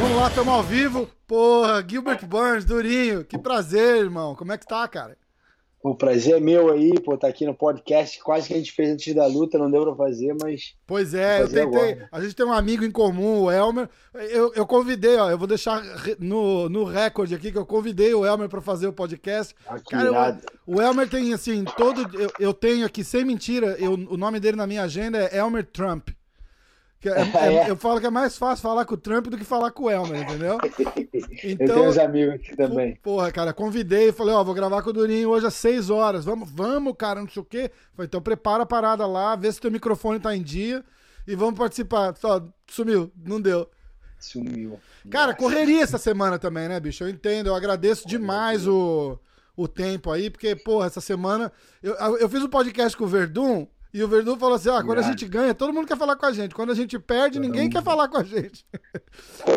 Vamos lá, estamos ao vivo. Porra, Gilbert Burns, Durinho. Que prazer, irmão. Como é que tá, cara? O prazer é meu aí, pô, tá aqui no podcast. Quase que a gente fez antes da luta, não deu pra fazer, mas. Pois é, eu tentei. Agora. A gente tem um amigo em comum, o Elmer. Eu, eu convidei, ó, eu vou deixar no, no recorde aqui que eu convidei o Elmer pra fazer o podcast. Ah, Cara, o, o, Elmer tem, assim, todo. Eu, eu tenho aqui, sem mentira, eu, o nome dele na minha agenda é Elmer Trump. É, é, eu falo que é mais fácil falar com o Trump do que falar com o Elmer, entendeu? Então, eu tenho uns amigos aqui também. Porra, cara, convidei, falei, ó, vou gravar com o Durinho hoje às 6 horas. Vamos, vamos, cara, não sei o quê. Falei, então prepara a parada lá, vê se teu microfone tá em dia e vamos participar. Só, sumiu, não deu. Sumiu. Cara, correria essa semana também, né, bicho? Eu entendo, eu agradeço demais o, o tempo aí, porque, porra, essa semana. Eu, eu fiz um podcast com o Verdun e o Verdun falou assim: ah, quando a gente ganha, todo mundo quer falar com a gente. Quando a gente perde, ninguém quer falar com a gente.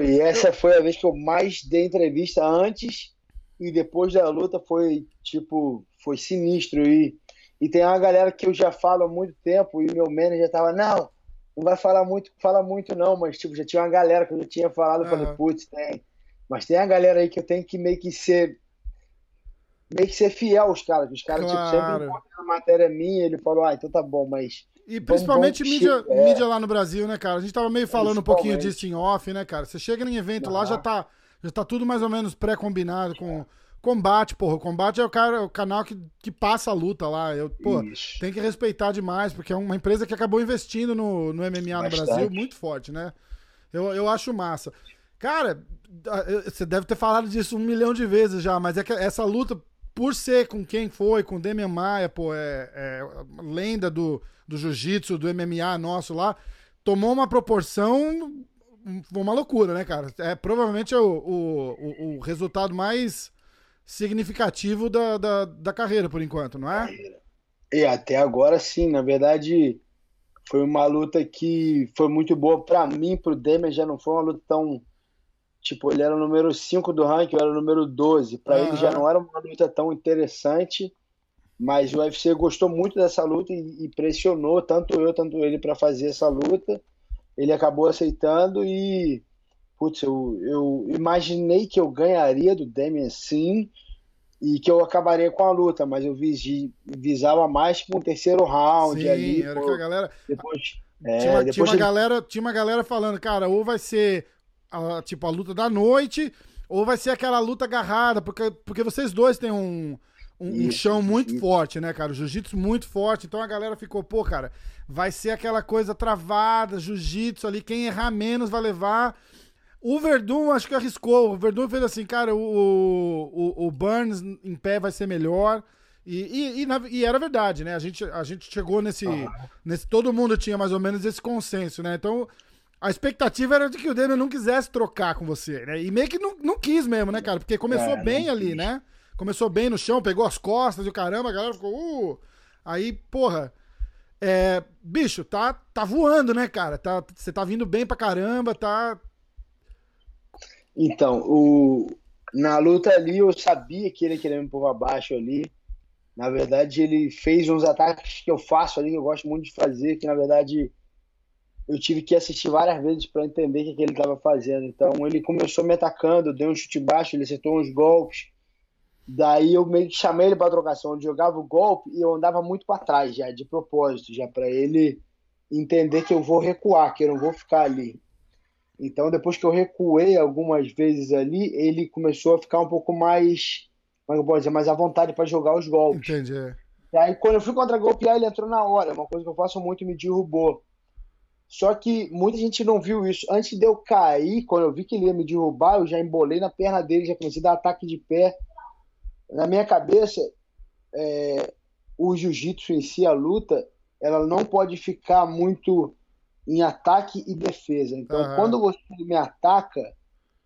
e essa foi a vez que eu mais dei entrevista antes e depois da luta foi tipo, foi sinistro. E, e tem uma galera que eu já falo há muito tempo e meu manager tava, não, não vai falar muito, fala muito não, mas tipo, já tinha uma galera que eu já tinha falado, eu falei, putz, tem. Mas tem a galera aí que eu tenho que meio que ser meio que ser fiel aos caras. Os caras claro. tipo, sempre encontram a matéria minha, ele falou, ah, então tá bom, mas. E principalmente mídia, é. mídia lá no Brasil, né, cara? A gente tava meio falando um pouquinho disso em off, né, cara? Você chega em evento lá, já tá, já tá tudo mais ou menos pré-combinado com. Combate, porra. O combate é o, cara, o canal que, que passa a luta lá. Eu, pô, tem que respeitar demais, porque é uma empresa que acabou investindo no, no MMA Bastante. no Brasil muito forte, né? Eu, eu acho massa. Cara, você deve ter falado disso um milhão de vezes já, mas é que essa luta por ser com quem foi, com o Demian Maia, pô, é, é lenda do, do jiu-jitsu, do MMA nosso lá, tomou uma proporção, uma loucura, né, cara? É provavelmente o, o, o resultado mais significativo da, da, da carreira, por enquanto, não é? E até agora sim, na verdade, foi uma luta que foi muito boa para mim, pro Demian, já não foi uma luta tão Tipo, ele era o número 5 do ranking, eu era o número 12. Para uhum. ele já não era uma luta tão interessante, mas o UFC gostou muito dessa luta e, e pressionou tanto eu, tanto ele para fazer essa luta. Ele acabou aceitando e, putz, eu, eu imaginei que eu ganharia do Damian sim e que eu acabaria com a luta, mas eu visi, visava mais com o terceiro round sim, ali. Era pô, que a galera. Depois, é, tinha, depois tinha, uma ele... galera, tinha uma galera falando, cara, ou vai ser a, tipo, a luta da noite, ou vai ser aquela luta agarrada, porque, porque vocês dois têm um, um, isso, um chão muito isso. forte, né, cara? O jiu-jitsu muito forte, então a galera ficou, pô, cara, vai ser aquela coisa travada, jiu-jitsu ali, quem errar menos vai levar. O Verdun acho que arriscou. O Verdun fez assim, cara, o, o, o Burns em pé vai ser melhor. E, e, e, na, e, era verdade, né? A gente, a gente chegou nesse, ah. nesse. Todo mundo tinha mais ou menos esse consenso, né? Então, a expectativa era de que o Demian não quisesse trocar com você, né? E meio que não, não quis mesmo, né, cara? Porque começou é, bem ali, né? Começou bem no chão, pegou as costas e o caramba, a galera ficou. Uh! Aí, porra. É, bicho, tá, tá voando, né, cara? Tá, você tá vindo bem pra caramba, tá. Então, o, na luta ali eu sabia que ele queria me pôr abaixo ali. Na verdade, ele fez uns ataques que eu faço ali, que eu gosto muito de fazer, que na verdade eu tive que assistir várias vezes para entender o que, que ele estava fazendo. Então ele começou me atacando, deu um chute baixo, ele acertou uns golpes. Daí eu meio que chamei ele para trocação, ele jogava o golpe e eu andava muito para trás já, de propósito, já para ele entender que eu vou recuar, que eu não vou ficar ali. Então depois que eu recuei algumas vezes ali, ele começou a ficar um pouco mais, como é eu posso dizer, mais à vontade para jogar os golpes. Entendi. É. E aí quando eu fui contra golpear, ele entrou na hora, uma coisa que eu faço muito, me derrubou. Só que muita gente não viu isso. Antes de eu cair, quando eu vi que ele ia me derrubar, eu já embolei na perna dele, já comecei a dar ataque de pé. Na minha cabeça, é, o jiu-jitsu em si, a luta, ela não pode ficar muito em ataque e defesa. Então, uhum. quando você me ataca,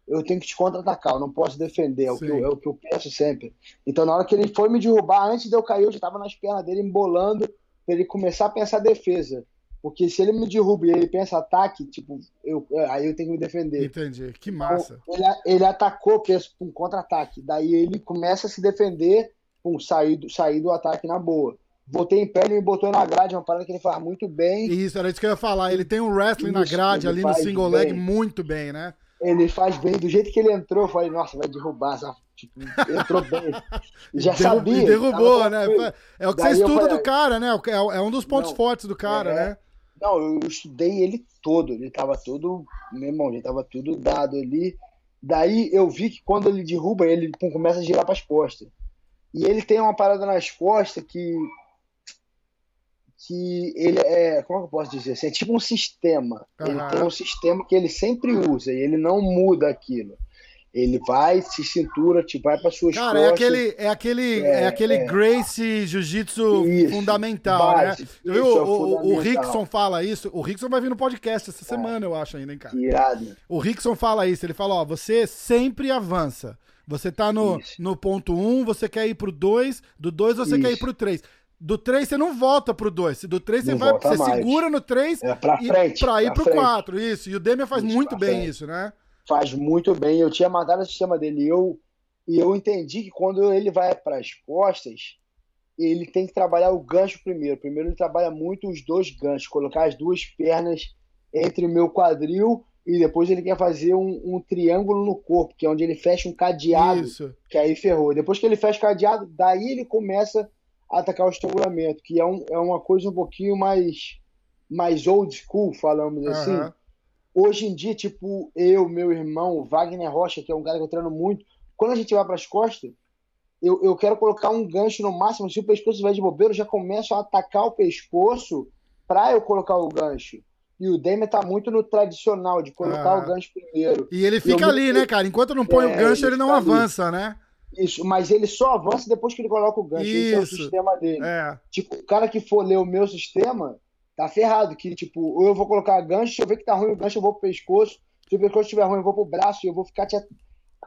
eu tenho que te contra-atacar, eu não posso defender, é o, que eu, é o que eu penso sempre. Então, na hora que ele foi me derrubar, antes de eu cair, eu já estava nas pernas dele embolando para ele começar a pensar defesa. Porque se ele me derruba e ele pensa ataque, tipo, eu, aí eu tenho que me defender. Entendi. Que então, massa. Então, ele, ele atacou, pensa, um contra-ataque. Daí ele começa a se defender, pum, sair do, sair do ataque na boa. Botei em pé, ele me botou na grade, uma parada que ele faz muito bem. Isso, era isso que eu ia falar. Ele tem um wrestling isso, na grade ali no single bem. leg muito bem, né? Ele faz bem. Do jeito que ele entrou, eu falei, nossa, vai derrubar. Tipo, entrou bem. Já sabia. E derrubou, né? É o que Daí você estuda falei, do cara, né? É, é um dos pontos não, fortes do cara, é, né? Não, eu estudei ele todo. Ele tava todo. Meu irmão, já tava tudo dado ali. Daí eu vi que quando ele derruba, ele pum, começa a girar para as costas. E ele tem uma parada nas costas que que ele é, como é que eu posso dizer assim? É tipo um sistema. Uhum. Ele tem um sistema que ele sempre usa e ele não muda aquilo. Ele vai, se cintura, te vai para suas Cara, é costas. é aquele, é aquele, é, é aquele é. Grace Jiu-Jitsu fundamental, base, né? Isso, o, o, o, Rickson fala isso. O Rickson vai vir no podcast essa semana, eu acho ainda, hein, cara. Irado. O Rickson fala isso. Ele fala, ó, você sempre avança. Você tá no, no ponto 1, um, você quer ir pro 2, do 2 você isso. quer ir pro 3. Do 3 você não volta pro 2. Do 3 você vai, você mais. segura no 3 é pra frente, pra ir pra pro 4. Isso. E o Demian faz isso, muito bem frente. isso, né? Faz muito bem. Eu tinha matado o sistema dele. Eu, e eu entendi que quando ele vai para as costas, ele tem que trabalhar o gancho primeiro. Primeiro ele trabalha muito os dois ganchos, colocar as duas pernas entre o meu quadril e depois ele quer fazer um, um, triângulo no corpo, que é onde ele fecha um cadeado, Isso. que aí ferrou. Depois que ele fecha o cadeado, daí ele começa atacar o estrangulamento, que é, um, é uma coisa um pouquinho mais, mais old school, falamos uhum. Hoje em dia, tipo, eu, meu irmão, Wagner Rocha, que é um cara que eu treino muito, quando a gente vai para as costas, eu, eu quero colocar um gancho no máximo. Se o pescoço estiver de bobeira, eu já começo a atacar o pescoço para eu colocar o gancho. E o Demian tá muito no tradicional, de colocar ah. o gancho primeiro. E ele fica ali, né, cara? Enquanto não põe é, o gancho, ele, ele não avança, ali. né? Isso, mas ele só avança depois que ele coloca o gancho. Isso. Esse é o sistema dele. É. Tipo, o cara que for ler o meu sistema, tá ferrado. Que, tipo, ou eu vou colocar gancho, se eu ver que tá ruim o gancho, eu vou pro pescoço. Se o pescoço estiver ruim, eu vou pro braço e eu vou ficar te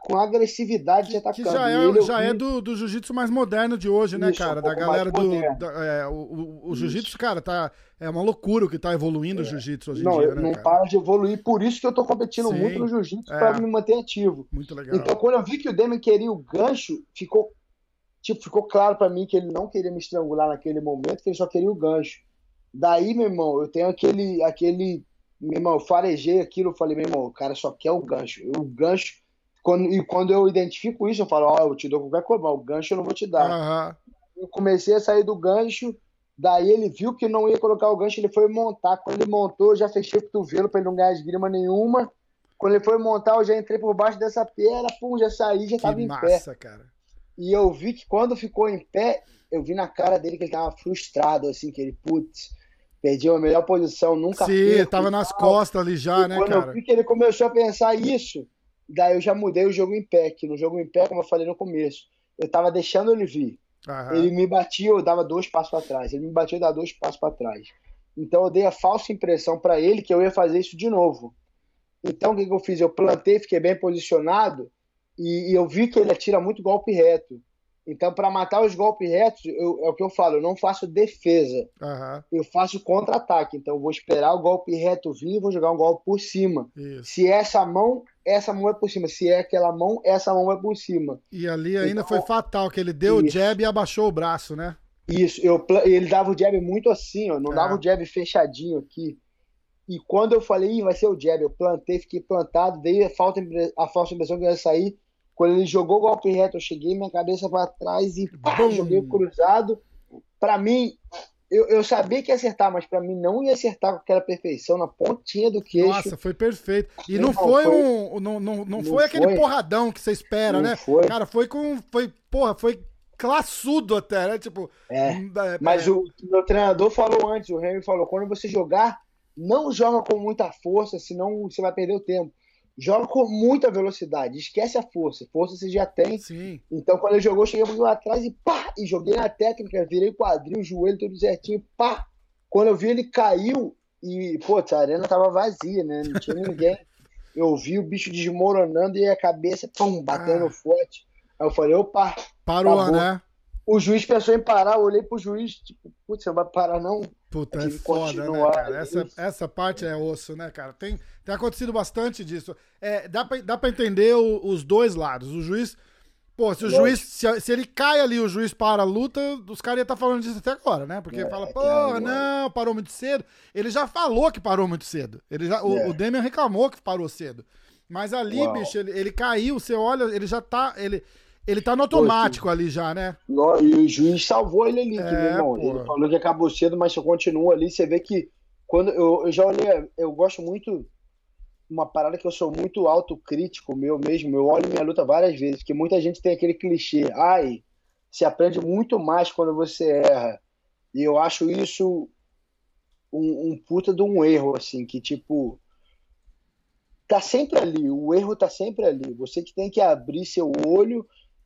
com agressividade que, atacando. Que já é, já é do, do jiu-jitsu mais moderno de hoje, né, Isso, cara? Um da galera do. Da, é, o o, o jiu-jitsu, cara, tá. É uma loucura o que tá evoluindo é. o jiu-jitsu hoje não, em dia. Né, não cara? para de evoluir, por isso que eu tô competindo Sim, muito no jiu-jitsu é. pra me manter ativo. Muito legal. Então, quando eu vi que o Demian queria o gancho, ficou. Tipo, ficou claro para mim que ele não queria me estrangular naquele momento, que ele só queria o gancho. Daí, meu irmão, eu tenho aquele. aquele meu irmão, eu farejei aquilo, eu falei, meu irmão, o cara só quer o gancho. O gancho quando, e quando eu identifico isso, eu falo, ó, oh, eu te dou qualquer coisa, mas o gancho eu não vou te dar. Uhum. Eu comecei a sair do gancho, daí ele viu que não ia colocar o gancho, ele foi montar. Quando ele montou, eu já fechei o cotovelo para ele não ganhar esgrima nenhuma. Quando ele foi montar, eu já entrei por baixo dessa perna, pum, já saí, já tava que em massa, pé. Cara. E eu vi que quando ficou em pé, eu vi na cara dele que ele tava frustrado, assim, que ele, putz, perdi a melhor posição, nunca Sim, perco, tava nas costas ali já, e né, quando cara? Quando eu vi que ele começou a pensar isso, Daí eu já mudei o jogo em pé, que no jogo em pé, como eu falei no começo, eu tava deixando ele vir. Uhum. Ele me batia, eu dava dois passos para trás. Ele me batia, eu dava dois passos para trás. Então eu dei a falsa impressão para ele que eu ia fazer isso de novo. Então o que, que eu fiz? Eu plantei, fiquei bem posicionado e, e eu vi que ele atira muito golpe reto. Então, para matar os golpes retos, eu, é o que eu falo, eu não faço defesa. Uhum. Eu faço contra-ataque. Então, eu vou esperar o golpe reto vir e vou jogar um golpe por cima. Isso. Se é essa mão, essa mão vai por cima. Se é aquela mão, essa mão vai por cima. E ali ainda então, foi fatal, que ele deu isso. o jab e abaixou o braço, né? Isso, eu, ele dava o jab muito assim, ó, não é. dava o jab fechadinho aqui. E quando eu falei, vai ser o jab, eu plantei, fiquei plantado, dei a, falta, a falsa impressão que ia sair quando ele jogou o golpe reto, eu cheguei minha cabeça para trás e pá, joguei cruzado. Para mim, eu, eu, sabia que ia acertar, mas para mim não ia acertar com aquela perfeição na pontinha do queixo. Nossa, foi perfeito. E não, não foi, foi, um. Não, não, não, não foi aquele foi. porradão que você espera, não né? Foi. Cara, foi com. Foi, porra, foi classudo até, né? Tipo. É, hum, é, mas é. o meu treinador falou antes, o Henry falou: quando você jogar, não joga com muita força, senão você vai perder o tempo joga com muita velocidade, esquece a força. Força você já tem. Sim. Então, quando ele jogou, eu cheguei lá atrás e pá! E joguei na técnica, virei quadril, joelho tudo certinho, pá! Quando eu vi, ele caiu e, pô, a arena tava vazia, né? Não tinha ninguém. Eu vi o bicho desmoronando e a cabeça, pum, batendo ah. forte. Aí eu falei, opa! Parou, acabou. né? O juiz pensou em parar, eu olhei pro juiz, tipo, putz, você não vai parar não? Puta, é foda, né, cara? Essa, essa parte é osso, né, cara? Tem, tem acontecido bastante disso. É, dá, pra, dá pra entender o, os dois lados. O juiz. Pô, se o juiz. Se, se, ele cai ali o juiz para a luta, os caras iam estar tá falando disso até agora, né? Porque é, fala, pô, é não, parou muito cedo. Ele já falou que parou muito cedo. Ele já, o, é. o Demian reclamou que parou cedo. Mas ali, Uau. bicho, ele, ele caiu, você olha, ele já tá. Ele, ele tá no automático ali já, né? E o juiz salvou ele ali, é, que, meu irmão. Ele falou que acabou cedo, mas se continua ali, você vê que quando eu, eu já olhei, eu gosto muito uma parada que eu sou muito autocrítico meu mesmo. Eu olho minha luta várias vezes, porque muita gente tem aquele clichê, ai, se aprende muito mais quando você erra. E eu acho isso um, um puta de um erro, assim, que tipo tá sempre ali, o erro tá sempre ali. Você que tem que abrir seu olho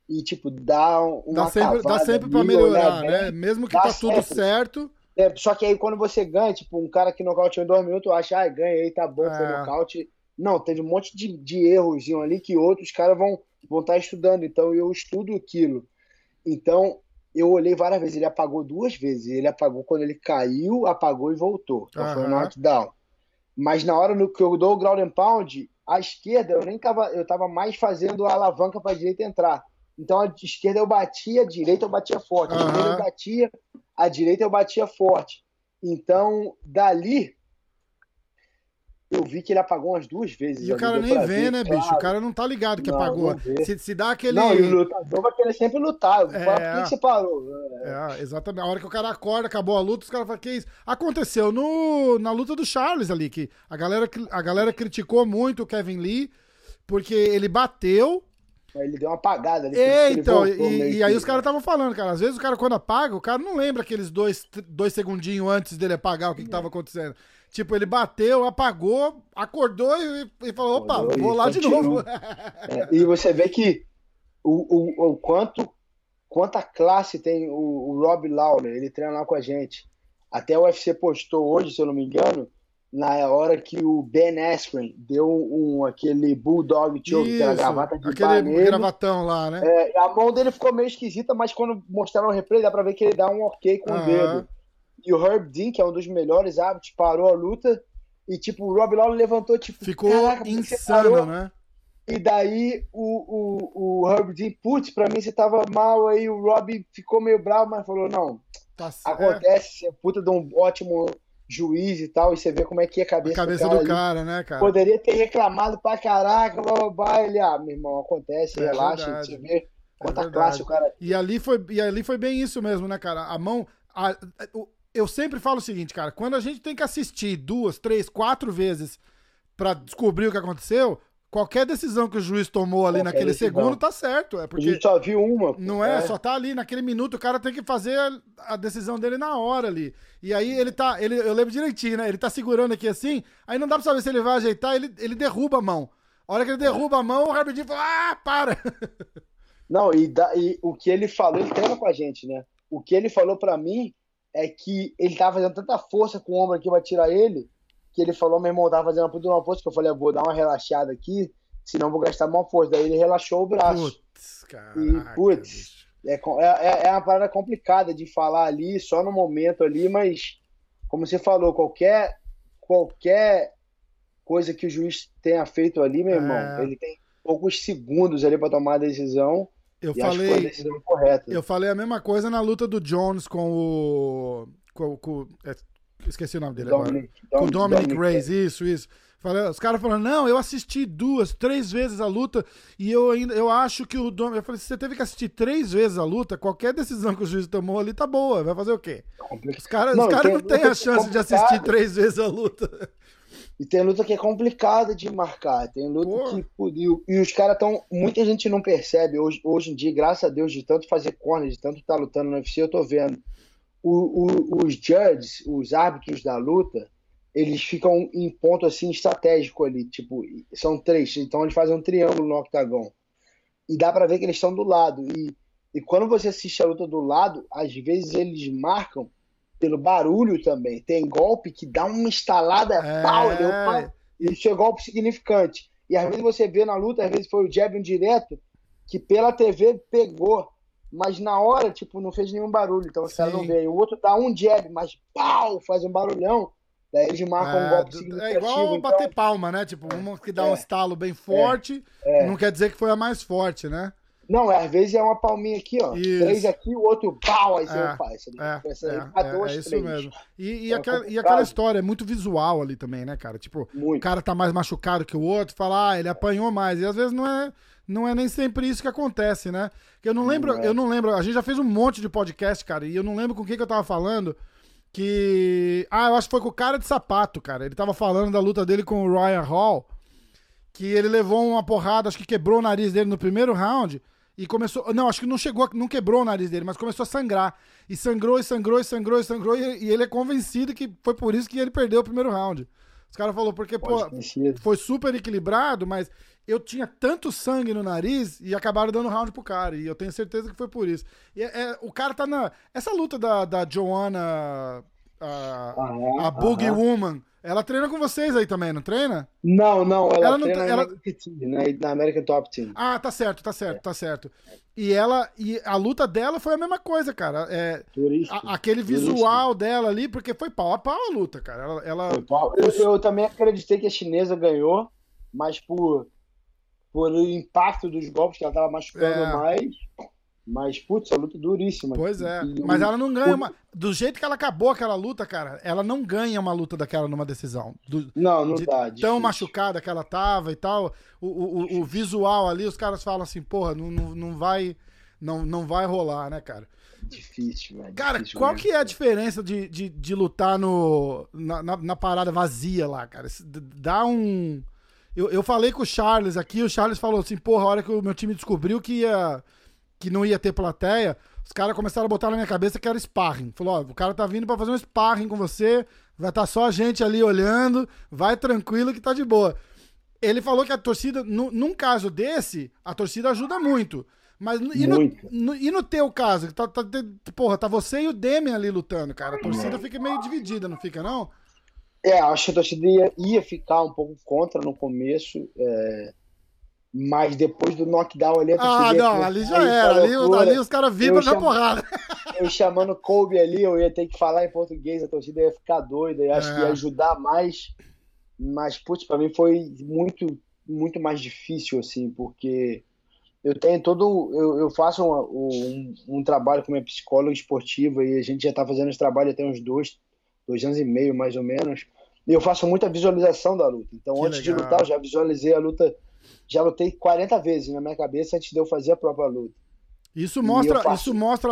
e, tipo, dar uma Dá sempre, dá sempre pra melhorar, né? Mesmo que tá tudo certo. É, só que aí quando você ganha, tipo, um cara que nocauteou em dois minutos, acha, ah, ganhei, tá bom, é. foi nocaute. Não, teve um monte de, de erros ali que outros caras vão vão estar tá estudando. Então eu estudo aquilo. Então eu olhei várias vezes, ele apagou duas vezes. Ele apagou quando ele caiu, apagou e voltou. Então uhum. foi um knockdown. Mas na hora no que eu dou o ground and pound, a esquerda eu nem tava, eu tava mais fazendo a alavanca para direita entrar. Então a esquerda eu batia, a direita eu batia forte. A uhum. esquerda eu batia, a direita eu batia forte. Então, dali, eu vi que ele apagou umas duas vezes. E o cara nem vê, ver, né, claro. bicho? O cara não tá ligado que não, apagou. Se, se dá aquele. Não, e o lutador vai querer sempre lutar. É... Por que você parou? É. é, exatamente. A hora que o cara acorda, acabou a luta, os caras falam, que isso? Aconteceu no, na luta do Charles ali, que a galera, a galera criticou muito o Kevin Lee, porque ele bateu, ele deu uma apagada ali. É, então, e, e, aí os caras estavam falando, cara. Às vezes o cara, quando apaga, o cara não lembra aqueles dois, dois segundinhos antes dele apagar o que, estava acontecendo. Tipo, ele bateu, apagou, acordou e, e falou: opa, acordou vou lá de novo. É, e você vê que o, o, o quanto quanta classe tem o, o Rob Lawler, ele treina lá com a gente. Até o UFC postou hoje, se eu não me engano, na hora que o Ben Askren deu um, aquele Bulldog Choke, aquela gravata de aquele nele, gravatão lá, né? É, a mão dele ficou meio esquisita, mas quando mostraram o replay dá pra ver que ele dá um ok com o dedo. E o Herb Dean, que é um dos melhores árbitros, parou a luta e, tipo, o Rob Lawler levantou, tipo, ficou insano, né? E daí o, o, o Herb Dean, putz, pra mim você tava mal, aí o Rob ficou meio bravo, mas falou, não, tá acontece, você é puta de um ótimo juiz e tal, e você vê como é que é a cabeça, a cabeça do cara, do cara né, cara? Poderia ter reclamado pra caraca, blá, blá, ele, ah, meu irmão, acontece, é relaxa, verdade. você vê quanta é classe o cara E ali, foi, e ali foi bem isso mesmo, né, cara? A mão. A, eu sempre falo o seguinte, cara, quando a gente tem que assistir duas, três, quatro vezes para descobrir o que aconteceu, qualquer decisão que o juiz tomou ali qualquer naquele decisão. segundo tá certo. É porque a gente só viu uma. Não é, é, só tá ali naquele minuto, o cara tem que fazer a, decisão dele na hora ali. E aí ele tá, ele, eu lembro direitinho, né? Ele tá segurando aqui assim, aí não dá pra saber se ele vai ajeitar, ele, ele derruba a mão. A hora que ele derruba a mão, o Herbert fala, ah, para! Não, e, da, e o que ele falou, ele treina com a gente, né? O que ele falou para mim é que ele tava fazendo tanta força com o ombro aqui pra tirar ele, que ele falou, meu irmão, tava fazendo uma puta uma força, que eu falei, eu vou dar uma relaxada aqui, senão vou gastar uma força. Daí ele relaxou o braço. Putz, caraca, e, putz, é, é, é uma parada complicada de falar ali, só no momento ali, mas, como você falou, qualquer, qualquer coisa que o juiz tenha feito ali, meu irmão, é... ele tem poucos segundos ali para tomar a decisão. Eu falei, eu falei a mesma coisa na luta do Jones com o. Com, com, é, esqueci o nome dele Dominic, agora. com o Dominic, Dominic Reyes, isso, isso. Os caras falando, não, eu assisti duas, três vezes a luta e eu ainda eu acho que o Dom. Eu falei, se você teve que assistir três vezes a luta, qualquer decisão que o juiz tomou ali tá boa. Vai fazer o quê? Os caras não, os cara não têm a chance de assistir três vezes a luta. E tem luta que é complicada de marcar. Tem luta Porra. que. E, e os caras estão. Muita gente não percebe hoje, hoje em dia, graças a Deus, de tanto fazer corner, de tanto estar tá lutando no UFC, eu tô vendo. O, o, os judges, os árbitros da luta, eles ficam em ponto assim estratégico ali, tipo, são três, então eles fazem um triângulo no octagon. E dá para ver que eles estão do lado. E, e quando você assiste a luta do lado, às vezes eles marcam pelo barulho também. Tem golpe que dá uma instalada é... pau, e isso é golpe significante. E às vezes você vê na luta, às vezes foi o jab direto, que pela TV pegou. Mas na hora, tipo, não fez nenhum barulho, então os caras não veem. O outro dá um jab, mas pau, faz um barulhão. Daí eles marcam é, um golpe significativo. É igual então... bater palma, né? Tipo, uma que dá é, um estalo bem forte, é, não quer dizer que foi a mais forte, né? Não, às vezes é uma palminha aqui, ó. Isso. Três aqui, o outro pau, aí você é, faz. É, é, é, dois, é isso três. mesmo. E, e, é aquela, e, aquela, história é muito visual ali também, né, cara? Tipo, muito. o cara tá mais machucado que o outro, fala, ah, ele apanhou mais. E às vezes não é, não é nem sempre isso que acontece, né? Eu não lembro, é. eu não lembro. A gente já fez um monte de podcast, cara, e eu não lembro com quem que eu tava falando. Que. Ah, eu acho que foi com o cara de sapato, cara. Ele tava falando da luta dele com o Ryan Hall. Que ele levou uma porrada, acho que quebrou o nariz dele no primeiro round. E começou. Não, acho que não chegou, não quebrou o nariz dele, mas começou a sangrar. E sangrou, e sangrou, e sangrou, e sangrou. E ele é convencido que foi por isso que ele perdeu o primeiro round. Os caras falaram, porque, pô, foi super equilibrado, mas eu tinha tanto sangue no nariz e acabaram dando round pro cara. E eu tenho certeza que foi por isso. E é, é o cara tá na. Essa luta da, da Joanna. A, uhum, a Boogie uhum. Woman ela treina com vocês aí também, não treina? Não, não, ela, ela não treina ela... na, né, na American Top Team. Ah, tá certo, tá certo, tá certo. E ela e a luta dela foi a mesma coisa, cara. É, a, aquele visual dela ali, porque foi pau a pau a luta, cara. Ela, ela... Eu, eu, também acreditei que a chinesa ganhou, mas por, por o impacto dos golpes que ela tava machucando é. mais, mas, putz, a luta é duríssima. Pois é. E, mas ela não ganha uma. Do jeito que ela acabou aquela luta, cara, ela não ganha uma luta daquela numa decisão. Do, não, não de dá. Difícil. Tão machucada que ela tava e tal. O, o, o, visual ali, os caras falam assim, porra, não, não, não vai. Não, não vai rolar, né, cara? Difícil, velho. Cara, difícil qual mesmo. que é a diferença de, de, de lutar no, na, na, na, parada vazia lá, cara? Dá um. Eu, eu falei com o Charles aqui, o Charles falou assim, porra, a hora que o meu time descobriu que ia que não ia ter plateia, os caras começaram a botar na minha cabeça que era sparring. Falou, ó, o cara tá vindo para fazer um sparring com você, vai estar tá só a gente ali olhando, vai tranquilo que tá de boa. Ele falou que a torcida, no, num caso desse, a torcida ajuda muito. Mas e no, no, e no teu caso? Tá, tá, porra, tá você e o Demi ali lutando, cara. A torcida fica meio dividida, não fica, não? É, acho que a torcida ia, ia ficar um pouco contra no começo. É mas depois do knockdown ali, Ah, não, ali já era. Ali, ali, os caras vibram na porrada. Eu chamando Kobe ali, eu ia ter que falar em português, a torcida ia ficar doida, eu acho é. que ia é. ajudar mais. Mas, putz, pra mim foi muito, muito mais difícil, assim, porque eu tenho todo. Eu, eu faço um, um, um, trabalho com minha psicóloga esportiva e a gente já tá fazendo esse trabalho até uns dois, dois anos e meio, mais ou menos. E eu faço muita visualização da luta. Então, que antes legal. de lutar, eu já visualizei a luta já lutei 40 vezes na minha cabeça antes de eu fazer a própria luta. Isso mostra, faço... isso mostra,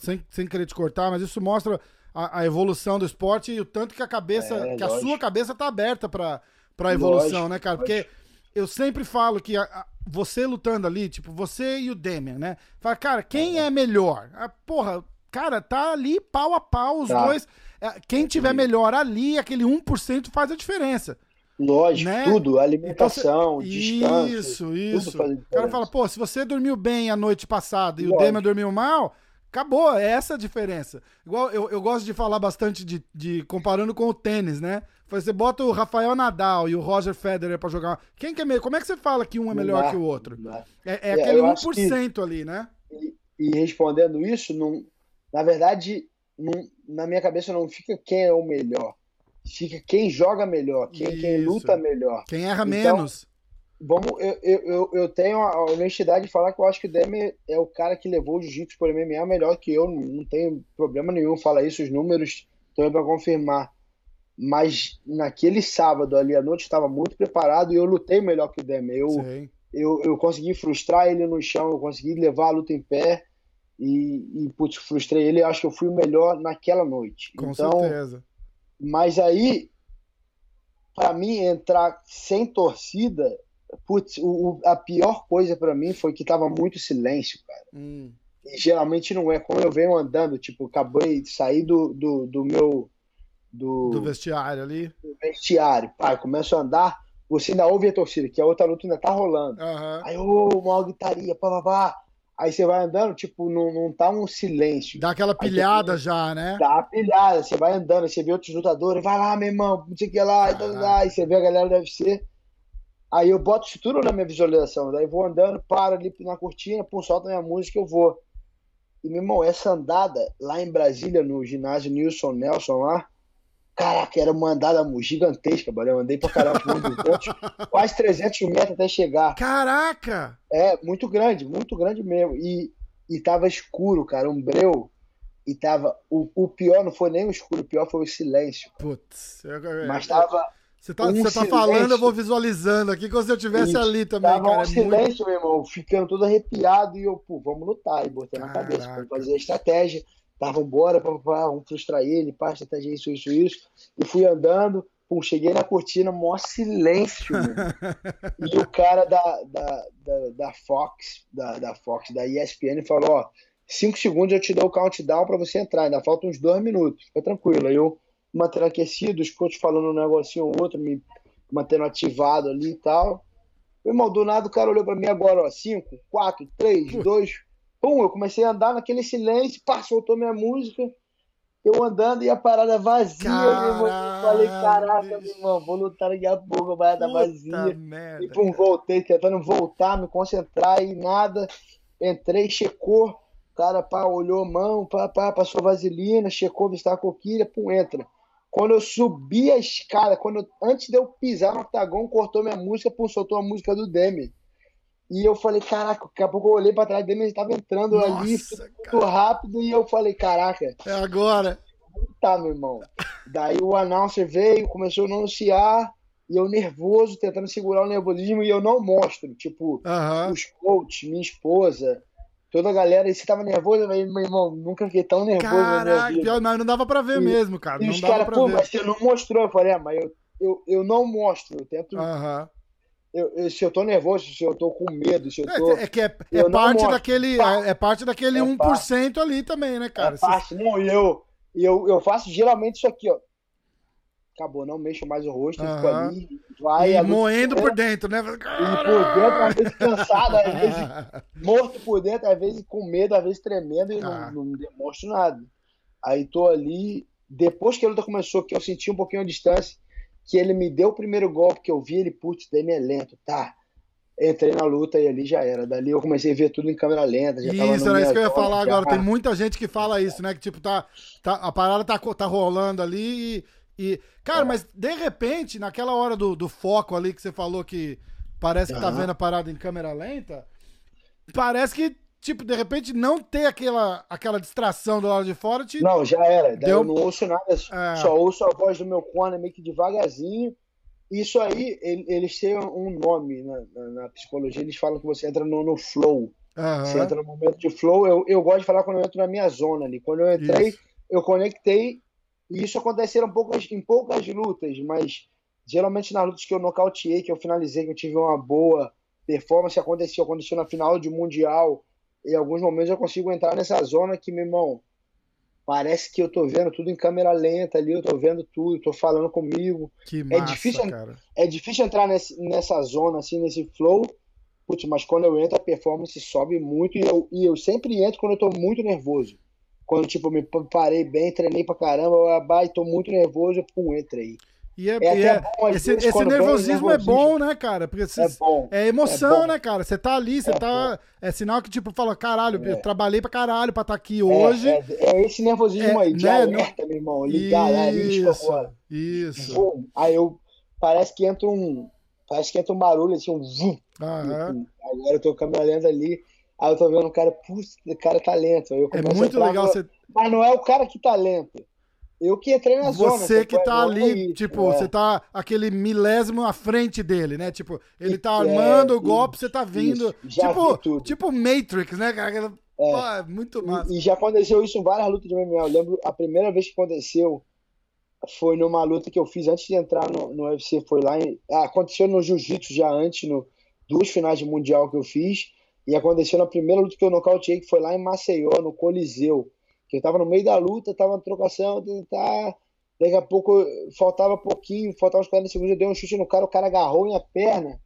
sem, sem querer te cortar, mas isso mostra a, a evolução do esporte e o tanto que a cabeça, é, que lógico. a sua cabeça tá aberta para para evolução, lógico, né, cara? Porque lógico. eu sempre falo que a, a, você lutando ali, tipo, você e o Demian, né? Fala, cara, quem é, é melhor? A, porra, cara, tá ali pau a pau os tá. dois. É, quem tiver melhor ali, aquele 1% faz a diferença. Lógico, né? tudo, alimentação, então, descanso. Isso, isso. O cara fala, pô, se você dormiu bem a noite passada e Lógico. o Dema dormiu mal, acabou, é essa a diferença. Igual eu, eu gosto de falar bastante de, de comparando com o tênis, né? Você bota o Rafael Nadal e o Roger Federer para jogar. Quem que é melhor? Como é que você fala que um é melhor dá, que o outro? É, é, é, aquele 1% que, ali, né? E, e, respondendo isso, não, na verdade, não, na minha cabeça não fica quem é o melhor fica quem joga melhor, quem, quem luta melhor. Quem erra então, menos. Vamos, eu, eu, eu tenho a honestidade de falar que eu acho que o Demi é o cara que levou o jiu-jitsu por MMA melhor que eu, não tenho problema nenhum falar isso, os números estão para confirmar. Mas naquele sábado ali à noite estava muito preparado e eu lutei melhor que o Demi. Eu, eu, eu consegui frustrar ele no chão, eu consegui levar a luta em pé e, e putz, frustrei ele. Eu acho que eu fui o melhor naquela noite. Com então, certeza mas aí, para mim, entrar sem torcida, putz, o, a pior coisa para mim foi que tava muito silêncio, cara. Hum. E geralmente não é. Como eu venho andando, tipo, acabei de sair do, do, do meu. Do, do vestiário ali. Do vestiário. Pai, começo a andar, você ainda ouve a torcida, que a outra luta ainda tá rolando. Uhum. Aí, ô, oh, uma gritaria, pá, pá, pá. Aí você vai andando, tipo, não, não tá um silêncio. Dá aquela pilhada aí, já, né? Dá a pilhada, você vai andando, você vê outros lutadores, vai lá, meu irmão, não sei o que lá, e lá, e você vê a galera do UFC. Aí eu boto isso tudo na minha visualização, daí vou andando, paro ali na cortina, pum, solta minha música eu vou. E, meu irmão, essa andada lá em Brasília, no ginásio Nilson Nelson lá, caraca, era uma andada gigantesca, mano. Eu andei pra caramba, quase 300 metros até chegar. Caraca! É, muito grande, muito grande mesmo. E, e tava escuro, cara, um breu. E tava. O, o pior não foi nem o escuro, o pior foi o silêncio. Putz. Mas tava. Você tá, um você tá falando, eu vou visualizando aqui, como se eu estivesse ali também, tava cara. um é silêncio, muito... meu irmão, ficando todo arrepiado e eu, pô, vamos lutar. E botei na cabeça, vamos fazer a estratégia. Tava, bora, vamos frustrar ele, pá, estratégia, isso, isso, isso. E fui andando, pum, cheguei na cortina, maior silêncio, E o cara da, da, da, da Fox, da, da Fox, da ESPN, falou, ó, cinco segundos eu te dou o countdown para você entrar, ainda faltam uns dois minutos, fica tranquilo. Aí eu mantendo aquecido, os coaches falando um negocinho ou outro, me mantendo ativado ali e tal. Meu irmão, do nada o cara olhou pra mim agora, ó, 5, 4, 3, 2, pum, eu comecei a andar naquele silêncio, pá, soltou minha música, eu andando e a parada vazia, Caralho, meu irmão. Eu falei, caraca, meu irmão, vou lutar daqui a pouco, a parada Puta vazia. Merda, e pum, cara. voltei, tentando voltar, me concentrar e nada. Entrei, checou, o cara, pá, olhou a mão, pá, pá, passou vaselina, checou, está a coquilha, pum, entra. Quando eu subi a escada, quando eu, antes de eu pisar no octagon, cortou minha música, pô, soltou a música do Demi. E eu falei, caraca, daqui a pouco eu olhei pra trás dele, ele tava entrando Nossa, ali, muito rápido, e eu falei, caraca. É agora. Tá, meu irmão. Daí o announcer veio, começou a anunciar, e eu nervoso, tentando segurar o nervosismo, e eu não mostro. Tipo, os coaches, minha esposa, toda a galera, e você tava nervoso, meu irmão, nunca fiquei tão nervoso. Caraca, não, não dava pra ver e, mesmo, cara. E não os caras, pô, ver. mas você não mostrou. Eu falei, ah, mas eu, eu, eu não mostro, eu tento. Aham. Eu, eu, se eu tô nervoso, se eu tô com medo, se eu tô. É, é que é, é parte daquele. É, é, parte daquele é 1% parte. ali também, né, cara? É parte, não, e eu, eu, eu faço geralmente isso aqui, ó acabou, não mexo mais o rosto, uhum. fico ali, vai. E moendo por dentro, né? E por dentro, às vezes cansado, às vezes morto por dentro, às vezes com medo, às vezes tremendo e ah. não, não demonstro nada. Aí tô ali, depois que a luta começou, que eu senti um pouquinho a distância, que ele me deu o primeiro golpe, que eu vi ele, putz, me é lento, tá. Entrei na luta e ali já era. Dali eu comecei a ver tudo em câmera lenta. Já isso, era isso que eu ia falar agora. Tem muita gente que fala isso, né? Que tipo, tá, tá, a parada tá, tá rolando ali e e, cara, é. mas de repente, naquela hora do, do foco ali que você falou que parece que tá vendo a parada em câmera lenta, parece que, tipo, de repente não ter aquela, aquela distração do lado de fora. Te... Não, já era. Daí Deu... eu não ouço nada, é. só ouço a voz do meu corner meio que devagarzinho. Isso aí, eles têm um nome na, na, na psicologia, eles falam que você entra no, no flow. Uhum. Você entra no momento de flow. Eu, eu gosto de falar quando eu entro na minha zona ali. Quando eu entrei, Isso. eu conectei e isso aconteceram poucas, em poucas lutas, mas geralmente nas lutas que eu nocauteei, que eu finalizei, que eu tive uma boa performance, aconteceu, aconteceu na final de Mundial. Em alguns momentos eu consigo entrar nessa zona que, meu irmão, parece que eu tô vendo tudo em câmera lenta ali, eu tô vendo tudo, tô falando comigo. Que é massa, é difícil, cara. É difícil entrar nesse, nessa zona, assim, nesse flow. Putz, mas quando eu entro, a performance sobe muito e eu, e eu sempre entro quando eu tô muito nervoso. Quando, tipo, me parei bem, treinei pra caramba, e tô muito nervoso, pum, entrei. E é, é, e é bom, esse, esse nervosismo, é bom, né, cara? Porque cê, é, bom, é emoção, é né, cara? Você tá ali, você é tá. É sinal que, tipo, fala, caralho, eu é. trabalhei pra caralho pra estar tá aqui hoje. É, esse nervosismo aí, de né, alerta, meu irmão. Ligar, isso, agora. Isso. Aí eu. Parece que entra um. Parece que entra um barulho, assim, um. Vum, Aham. Agora eu tô com a minha lenda ali. Aí eu tô vendo o cara, putz, o cara é talento. Aí eu é muito legal você. Mas não é o cara que talento. Eu que entrei na você zona. Você que tá ali, tipo, é. você tá aquele milésimo à frente dele, né? Tipo, ele tá armando é, o golpe, você tá vindo. tipo, tipo Matrix, né, cara? É. Pô, é muito massa. E, e, já aconteceu isso em várias lutas de MMA. Eu lembro a primeira vez que aconteceu foi numa luta que eu fiz antes de entrar no, no UFC. Foi lá em. Ah, aconteceu no Jiu-Jitsu já antes, no duas finais de Mundial que eu fiz. E aconteceu na primeira luta que eu nocauteei, que foi lá em Maceió, no Coliseu. Que eu tava no meio da luta, tava na trocação, tá. Daqui a pouco faltava pouquinho, faltava uns 40 segundos, eu dei um chute no cara, o cara agarrou minha perna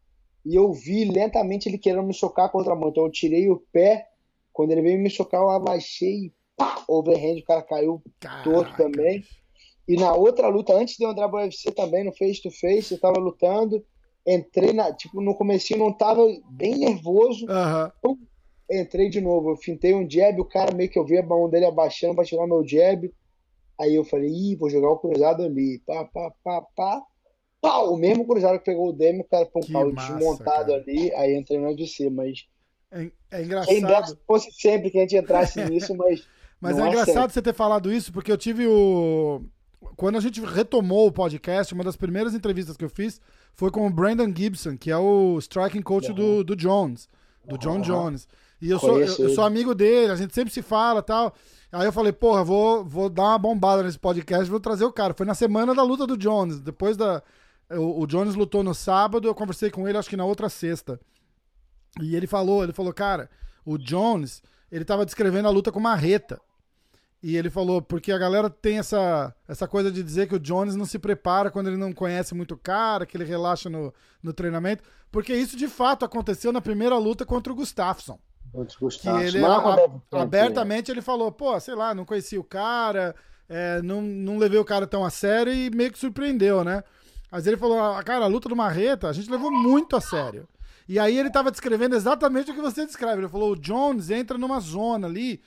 e eu vi lentamente ele querendo me socar contra a mão. Então eu tirei o pé, quando ele veio me socar, eu abaixei, pá, overhand, o cara caiu Caraca. torto também. E na outra luta, antes de eu entrar pro UFC também, no face to face, eu tava lutando entrei na, tipo, no começo não tava bem nervoso. Uhum. Entrei de novo. Eu fintei um jab, o cara meio que eu vi a mão dele abaixando pra tirar meu jab. Aí eu falei, ih, vou jogar o cruzado ali. Pá, pá, pá, pá. Pau! O mesmo cruzado que pegou o Demi, o cara põe um pau desmontado cara. ali. Aí entrei no UFC, mas. É, é engraçado. Quem fosse sempre que a gente entrasse nisso, mas. mas é engraçado você ter falado isso, porque eu tive o. Quando a gente retomou o podcast, uma das primeiras entrevistas que eu fiz foi com o Brandon Gibson, que é o striking coach uhum. do, do Jones, do John uhum. Jones. E eu sou, eu, eu, sou amigo dele, a gente sempre se fala tal. Aí eu falei, porra, vou, vou dar uma bombada nesse podcast, vou trazer o cara. Foi na semana da luta do Jones. Depois da. O, o Jones lutou no sábado, eu conversei com ele, acho que na outra sexta. E ele falou, ele falou, cara, o Jones, ele tava descrevendo a luta com marreta. E ele falou, porque a galera tem essa, essa coisa de dizer que o Jones não se prepara quando ele não conhece muito o cara, que ele relaxa no, no treinamento. Porque isso de fato aconteceu na primeira luta contra o Gustafsson. Que ele, a, abertamente ele falou, pô, sei lá, não conhecia o cara, é, não, não levei o cara tão a sério e meio que surpreendeu, né? Mas ele falou, ah, cara, a luta do Marreta a gente levou muito a sério. E aí ele tava descrevendo exatamente o que você descreve. Ele falou, o Jones entra numa zona ali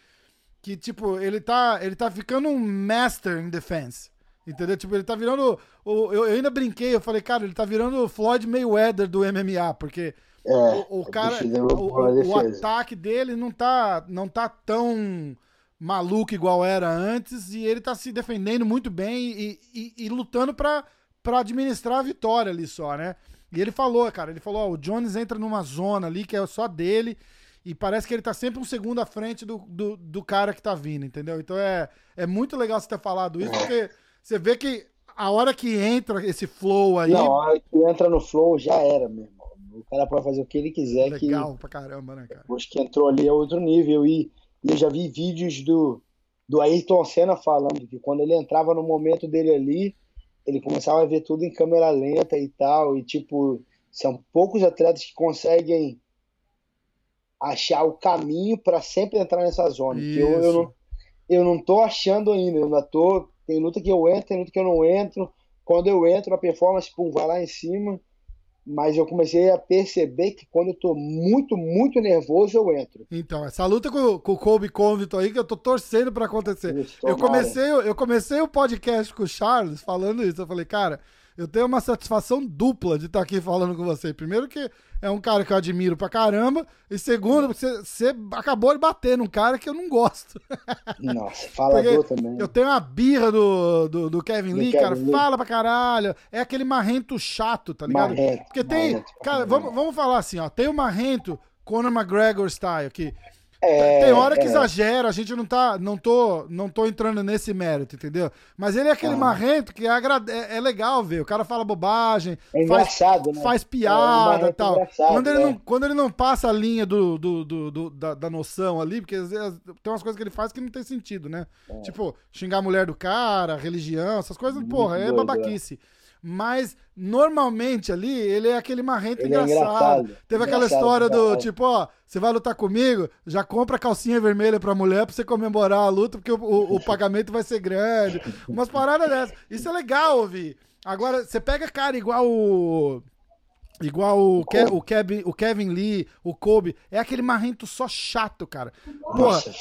que, tipo, ele tá, ele tá ficando um master in defense. Entendeu? Tipo, ele tá virando. Eu ainda brinquei, eu falei, cara, ele tá virando o Floyd Mayweather do MMA, porque é, o, o cara, o, o, ataque dele não tá, não tá tão maluco igual era antes e ele tá se defendendo muito bem e, e, e lutando para administrar a vitória ali só, né? E ele falou, cara, ele falou, ó, o Jones entra numa zona ali que é só dele e parece que ele tá sempre um segundo à frente do, do, do cara que tá vindo, entendeu? Então é, é muito legal você ter falado isso, porque você vê que a hora que entra esse flow aí. A hora que entra no flow já era mesmo. O cara pode fazer o que ele quiser. Legal que, pra caramba, né, cara? Depois que entrou ali é outro nível. E, e eu já vi vídeos do, do Ayrton Senna falando que quando ele entrava no momento dele ali, ele começava a ver tudo em câmera lenta e tal. E, tipo, são poucos atletas que conseguem achar o caminho para sempre entrar nessa zona. Eu, eu, não, eu não tô achando ainda. Eu ainda tô. Tem luta que eu entro, tem luta que eu não entro. Quando eu entro, a performance, pum, vai lá em cima mas eu comecei a perceber que quando eu tô muito, muito nervoso, eu entro. Então, essa luta com, com o Colby Covington aí, que eu tô torcendo para acontecer. Isso, eu comecei, eu comecei o podcast com o Charles falando isso. Eu falei, cara, eu tenho uma satisfação dupla de estar aqui falando com você. Primeiro que é um cara que eu admiro pra caramba. E segundo, você, você acabou de bater num cara que eu não gosto. Nossa, falador também. Eu tenho uma birra do, do, do Kevin do Lee, Kevin cara. Lee. Fala pra caralho. É aquele marrento chato, tá ligado? Marrento, Porque tem. Marrento, cara, vamos, vamos falar assim, ó. Tem o marrento Conor McGregor style, que é, Tem hora que é. exagera, a gente não tá, não tô, não tô entrando nesse mérito, entendeu? Mas ele é aquele ah. marrento que é, é, é, legal ver. O cara fala bobagem, é faz, né? faz piada e tal. Quando ele, não, né? quando ele não passa a linha do, do, do, do da, da, noção ali, porque às vezes tem umas coisas que ele faz que não tem sentido, né? É. Tipo, xingar a mulher do cara, religião, essas coisas, Muito porra, é babaquice. Mas normalmente ali ele é aquele marrento ele engraçado. É engraçado. Teve engraçado, aquela história do tipo, ó, você vai lutar comigo, já compra calcinha vermelha pra mulher pra você comemorar a luta, porque o, o, o pagamento vai ser grande. Umas paradas dessas. Isso é legal ouvir. Agora, você pega cara igual o. Igual o, Ke o, Kevin, o Kevin Lee, o Kobe, é aquele marrento só chato, cara. Nossa,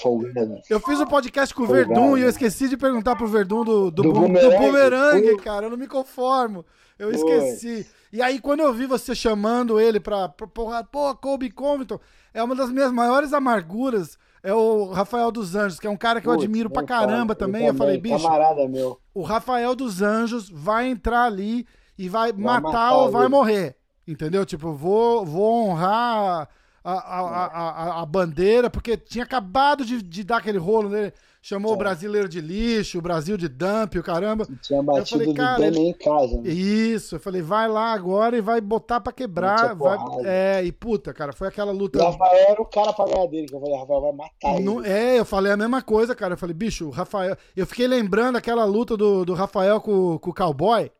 eu fiz um podcast com o Verdun e eu esqueci de perguntar pro Verdun do, do, do, boomerang, do boomerang cara. Eu não me conformo. Eu esqueci. E aí, quando eu vi você chamando ele pra, pra porra, pô, Kobe Covington, é uma das minhas maiores amarguras. É o Rafael dos Anjos, que é um cara que eu admiro pra caramba cara, também. Eu, também. falei, bicho, camarada meu. o Rafael dos Anjos vai entrar ali e vai, vai matar, matar, ou vai morrer. Entendeu? Tipo, vou, vou honrar a, a, a, a, bandeira, porque tinha acabado de, de dar aquele rolo nele. Chamou o brasileiro de lixo, o Brasil de dump, o caramba. Tinha batido eu falei, cara, ele... em casa. Né? Isso, eu falei, vai lá agora e vai botar pra quebrar. Vai... É, e puta, cara, foi aquela luta. O Rafael era o cara pra ganhar dele, que eu falei, Rafael vai matar Não, É, eu falei a mesma coisa, cara. Eu falei, bicho, o Rafael. Eu fiquei lembrando aquela luta do, do Rafael com, com o cowboy.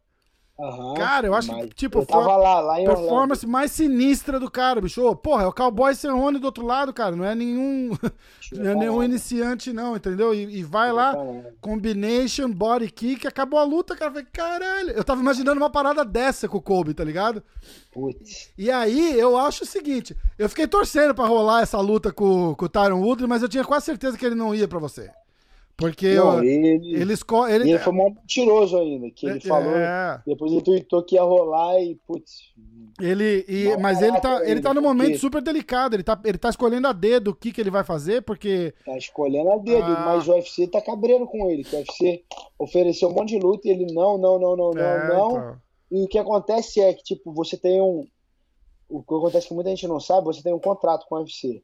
Uhum, Cara, eu acho que, tipo, eu tava lá, lá performance Orlando. mais sinistra do cara, bicho. Ô, porra, é o Cowboy Cerrone do outro lado, cara. Não é nenhum, não é nenhum iniciante, não, entendeu? E, e vai lá, combination, body kick, acabou a luta, cara. Falei, caralho. Eu tava imaginando uma parada dessa com o Kobe, tá ligado? Putz. E aí, eu acho o seguinte: eu fiquei torcendo pra rolar essa luta com, com o Tyron Woodley, mas eu tinha quase certeza que ele não ia pra você. Porque não, ele, ele, ele, ele foi um mentiroso ainda, que ele é, falou, é. depois ele tweetou que ia rolar e, putz... Ele, e, mas ele tá, ele tá num momento super delicado, ele tá, ele tá escolhendo a dedo o que, que ele vai fazer, porque... Tá escolhendo a dedo, ah. mas o UFC tá cabreiro com ele, que o UFC ofereceu um monte de luta e ele não, não, não, não, é, não, não. Então. E o que acontece é que, tipo, você tem um... O que acontece que muita gente não sabe, você tem um contrato com o UFC,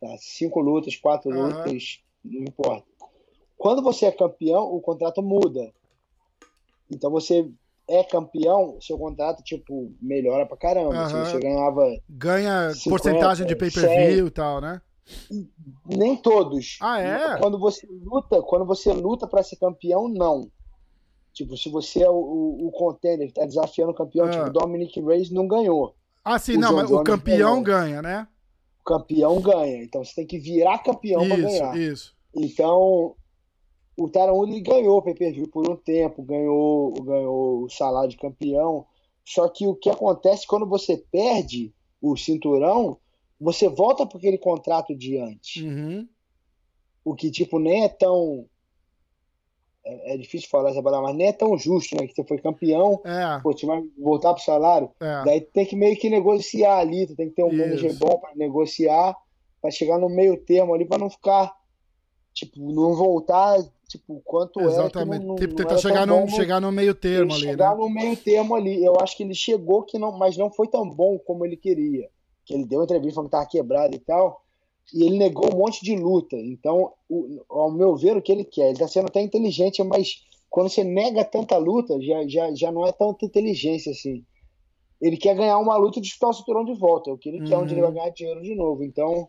tá? Cinco lutas, quatro lutas, não importa quando você é campeão, o contrato muda. Então você é campeão, seu contrato, tipo, melhora pra caramba. Uhum. Se você ganhava. Ganha 50, porcentagem de pay-per-view e tal, né? Nem todos. Ah, é? Quando você luta, quando você luta para ser campeão, não. Tipo, se você é o, o, o contender que tá desafiando o campeão, tipo, Dominic Reyes não ganhou. Ah, sim, o não, John mas Jones o campeão ganhou. ganha, né? O campeão ganha. Então você tem que virar campeão isso, pra ganhar. Isso. Então, o Tyron ganhou o pay-per-view por um tempo, ganhou, ganhou o salário de campeão. Só que o que acontece quando você perde o cinturão, você volta para aquele contrato de antes. Uhum. O que, tipo, nem é tão. É, é, difícil falar essa palavra, mas nem é tão justo, né? Que você foi campeão, é. pô, você vai voltar pro salário. É. Daí tem que meio que negociar ali, tu tem que ter um Isso. manager bom para negociar, para chegar no meio termo ali, para não ficar, tipo, não voltar tipo, quanto Exatamente. é que tipo, tentar chegar, no, chegar no meio termo ali, chegar né? no meio termo ali. Eu acho que ele chegou, que não, mas não foi tão bom como ele queria. Que ele deu uma entrevista falando que tava quebrado e tal, e ele negou um monte de luta. Então, o, ao meu ver, o que ele quer, ele tá sendo até inteligente, mas quando você nega tanta luta, já, já, já não é tanta inteligência assim. Ele quer ganhar uma luta e disputar o cinturão de volta. É o que ele uhum. quer, onde ele vai ganhar dinheiro de novo. Então,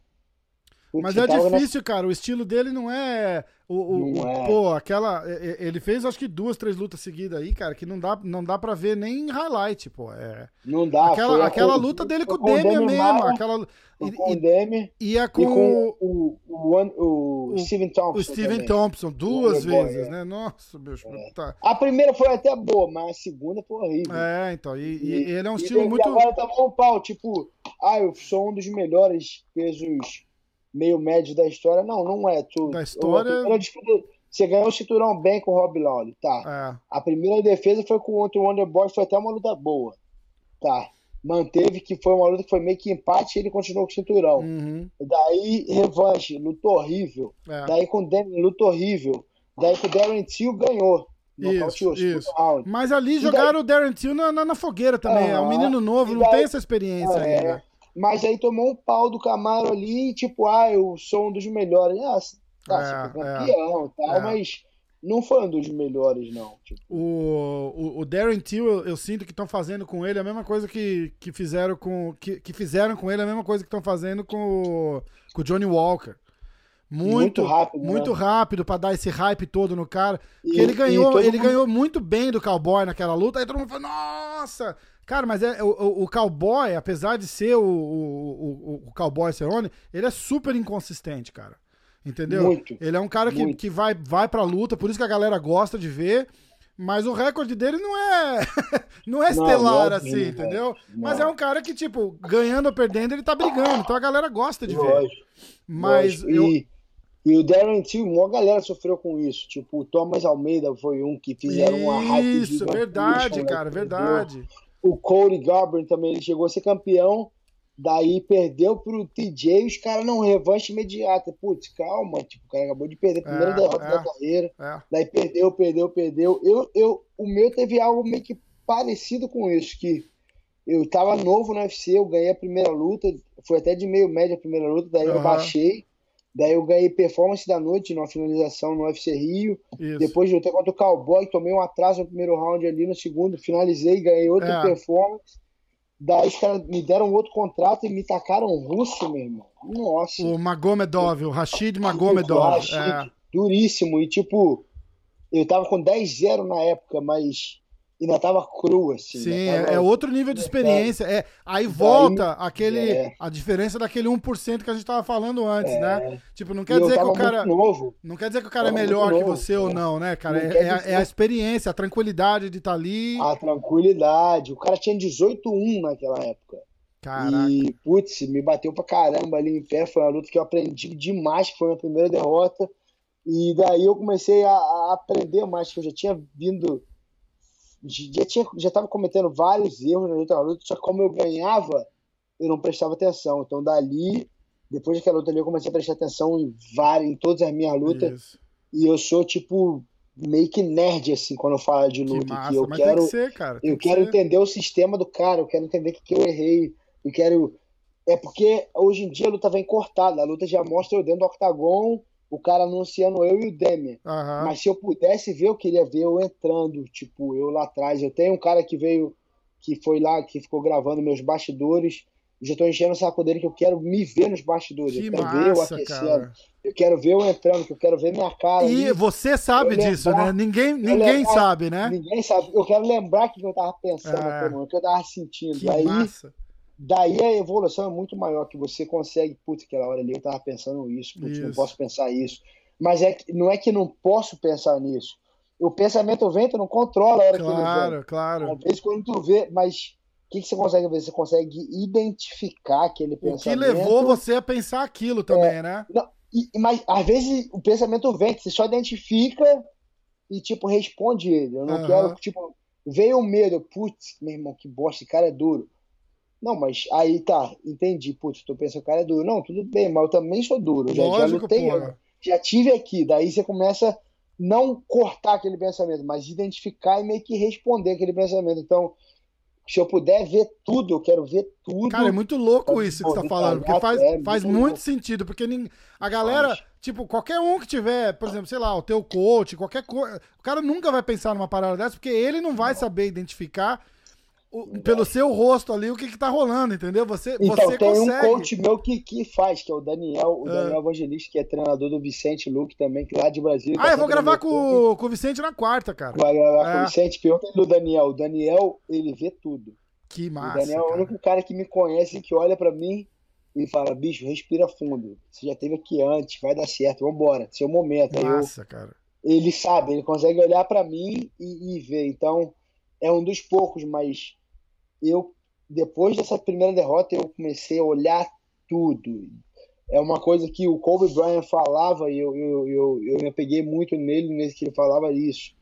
mas é difícil, cara. O estilo dele não é. O, o, o é. Pô, aquela. Ele fez acho que duas, três lutas seguidas aí, cara, que não dá, não dá pra ver nem highlight, pô. É... Não dá. Aquela, aquela luta dele com o Demi mesmo. Aquela... E, com o Demi. E é com, e com o, o, o, Steven Thompson. O Steven também. Thompson, duas vezes, né? Nossa, bicho. É. Tá. A primeira foi até boa, mas a segunda foi horrível. É, então. E, e, e ele é um estilo muito. E agora tá um pau, tipo, ah, eu sou um dos melhores pesos meio médio da história. Não, não é. Tu, da história. você ganhou o cinturão bem com o Rob Lawler, tá? É. A primeira defesa foi com o outro Wonderboy, foi até uma luta boa, tá? Manteve que foi uma luta que foi meio que empate e ele continuou com o cinturão. Uhum. Daí, revanche, luta horrível. É. Daí com o Danny, luta horrível. Daí com o Darren Till ganhou. Isso, isso. Mas ali e jogaram daí... o Darren Till na, na, na fogueira também. é um menino novo, não tem essa experiência é, ainda. Mas aí tomou um pau do Camaro ali, tipo, ah, eu sou um dos melhores. Ah, tá, é, você foi é. campeão e tal, é. mas não foi um dos melhores, não. Tipo. O, o, o, Darren Till, eu, eu sinto que estão fazendo com ele a mesma coisa que, que fizeram com. Que, que fizeram com ele a mesma coisa que estão fazendo com, com o Johnny Walker. Muito, muito rápido, muito né? rápido para dar esse hype todo no cara. E, ele ganhou, ele mundo... ganhou muito bem do cowboy naquela luta. Aí todo mundo falou: Nossa, Cara, mas é, o, o cowboy, apesar de ser o, o, o, o cowboy Cerrone, ele é super inconsistente, cara. Entendeu? Muito. Ele é um cara que, que vai, vai pra luta, por isso que a galera gosta de ver. Mas o recorde dele não é não é estelar não, não, assim, entendeu? Não. Mas é um cara que, tipo, ganhando ou perdendo, ele tá brigando. Então a galera gosta de ver. Mas Lógico. E, e o Darren Till, uma galera sofreu com isso. Tipo, o Thomas Almeida foi um que fizeram uma hype. Isso, verdade, cara, verdade. O Cody Garbrandt também ele chegou a ser campeão, daí perdeu pro TJ, os caras não revanche imediata. Putz, calma, tipo, o cara acabou de perder a primeira é, derrota é, da carreira. É. Daí perdeu, perdeu, perdeu. Eu, eu, o meu teve algo meio que parecido com isso, que eu tava novo no UFC, eu ganhei a primeira luta, foi até de meio média a primeira luta, daí uhum. eu baixei. Daí eu ganhei performance da noite numa finalização no UFC Rio. Isso. Depois de lutar contra o Cowboy, tomei um atraso no primeiro round ali, no segundo finalizei, ganhei outra é. performance. Daí os caras me deram outro contrato e me tacaram russo, meu irmão. Nossa. O Magomedov, o Rashid Magomedov. Rashid, é. Duríssimo. E tipo, eu tava com 10-0 na época, mas ainda tava crua, assim. Sim, tava... é, outro nível de experiência. É, aí volta Daí, aquele, é. a diferença daquele 1% que a gente tava falando antes, é. né? Tipo, não quer dizer que o cara. Novo. Não quer dizer que o cara é melhor que você ou não, né, cara? É, é, é, a experiência, a tranquilidade de estar tá ali. A tranquilidade. O cara tinha 18-1 naquela época. Caraca. E, putz, me bateu pra caramba ali em pé. Foi uma luta que eu aprendi demais, que foi a minha primeira derrota. E daí eu comecei a, a aprender mais, que eu já tinha vindo já tinha já estava cometendo vários erros na luta, na luta, só que como eu ganhava, eu não prestava atenção. Então dali, depois daquela luta ali, eu comecei a prestar atenção em várias, em todas as minhas lutas. Isso. E eu sou tipo meio que nerd assim quando eu falo de luta, que, massa, que eu quero que ser, cara, eu que quero ser. entender o sistema do cara, eu quero entender o que, que eu errei, eu quero é porque hoje em dia a luta vem cortada, a luta já mostra eu dentro do octagon o cara anunciando eu e o Demian. Uhum. Mas se eu pudesse ver, eu queria ver eu entrando, tipo, eu lá atrás. Eu tenho um cara que veio, que foi lá, que ficou gravando meus bastidores. Já tô enchendo o saco dele que eu quero me ver nos bastidores. Que eu quero massa, ver eu aquecendo. Cara. Eu quero ver eu entrando, que eu quero ver minha cara. E ali. você sabe eu disso, lembrar, né? Ninguém, ninguém lembrar, sabe, né? Ninguém sabe. Eu quero lembrar o que eu tava pensando, é. o que eu tava sentindo. Que Aí, massa Daí a evolução é muito maior, que você consegue, putz, aquela hora ali eu tava pensando isso, putz, isso. não posso pensar isso. Mas é que, não é que não posso pensar nisso. O pensamento vem, tu não controla a hora claro, que ele vem. Claro, claro. Às vezes quando tu vê, mas o que, que você consegue ver? Você consegue identificar aquele pensamento. O que levou você a pensar aquilo também, é, né? Não, e, mas às vezes o pensamento vem, você só identifica e tipo responde ele. Eu não uhum. quero, tipo, veio o medo, putz, meu irmão, que bosta, esse cara é duro. Não, mas aí tá, entendi. Putz, tu pensa que o cara é duro. Não, tudo bem, mas eu também sou duro. Já, Lógico, já lutei, já tive aqui. Daí você começa não cortar aquele pensamento, mas identificar e meio que responder aquele pensamento. Então, se eu puder ver tudo, eu quero ver tudo. Cara, é muito louco isso que você tá falando, porque faz, é, faz muito, muito sentido, porque a galera, tipo, qualquer um que tiver, por exemplo, sei lá, o teu coach, qualquer coisa, o cara nunca vai pensar numa parada dessa, porque ele não vai saber identificar o, pelo seu rosto ali o que, que tá rolando, entendeu? Você, então, você tem consegue. um coach meu que, que faz, que é o Daniel, o é. Daniel Evangelista, que é treinador do Vicente Luke também, que lá de Brasília. Ah, eu vou gravar com, com o Vicente na quarta, cara. Vai gravar é. com o Vicente, pergunta do Daniel. O Daniel, ele vê tudo. Que massa. O Daniel cara. é o único cara que me conhece, que olha para mim e fala, bicho, respira fundo. Você já teve aqui antes, vai dar certo, vambora, seu momento. Massa, eu, cara. Ele sabe, ele consegue olhar para mim e, e ver. Então, é um dos poucos, mas eu depois dessa primeira derrota eu comecei a olhar tudo. É uma coisa que o Kobe Bryant falava e eu, eu, eu, eu me peguei muito nele nesse que ele falava isso.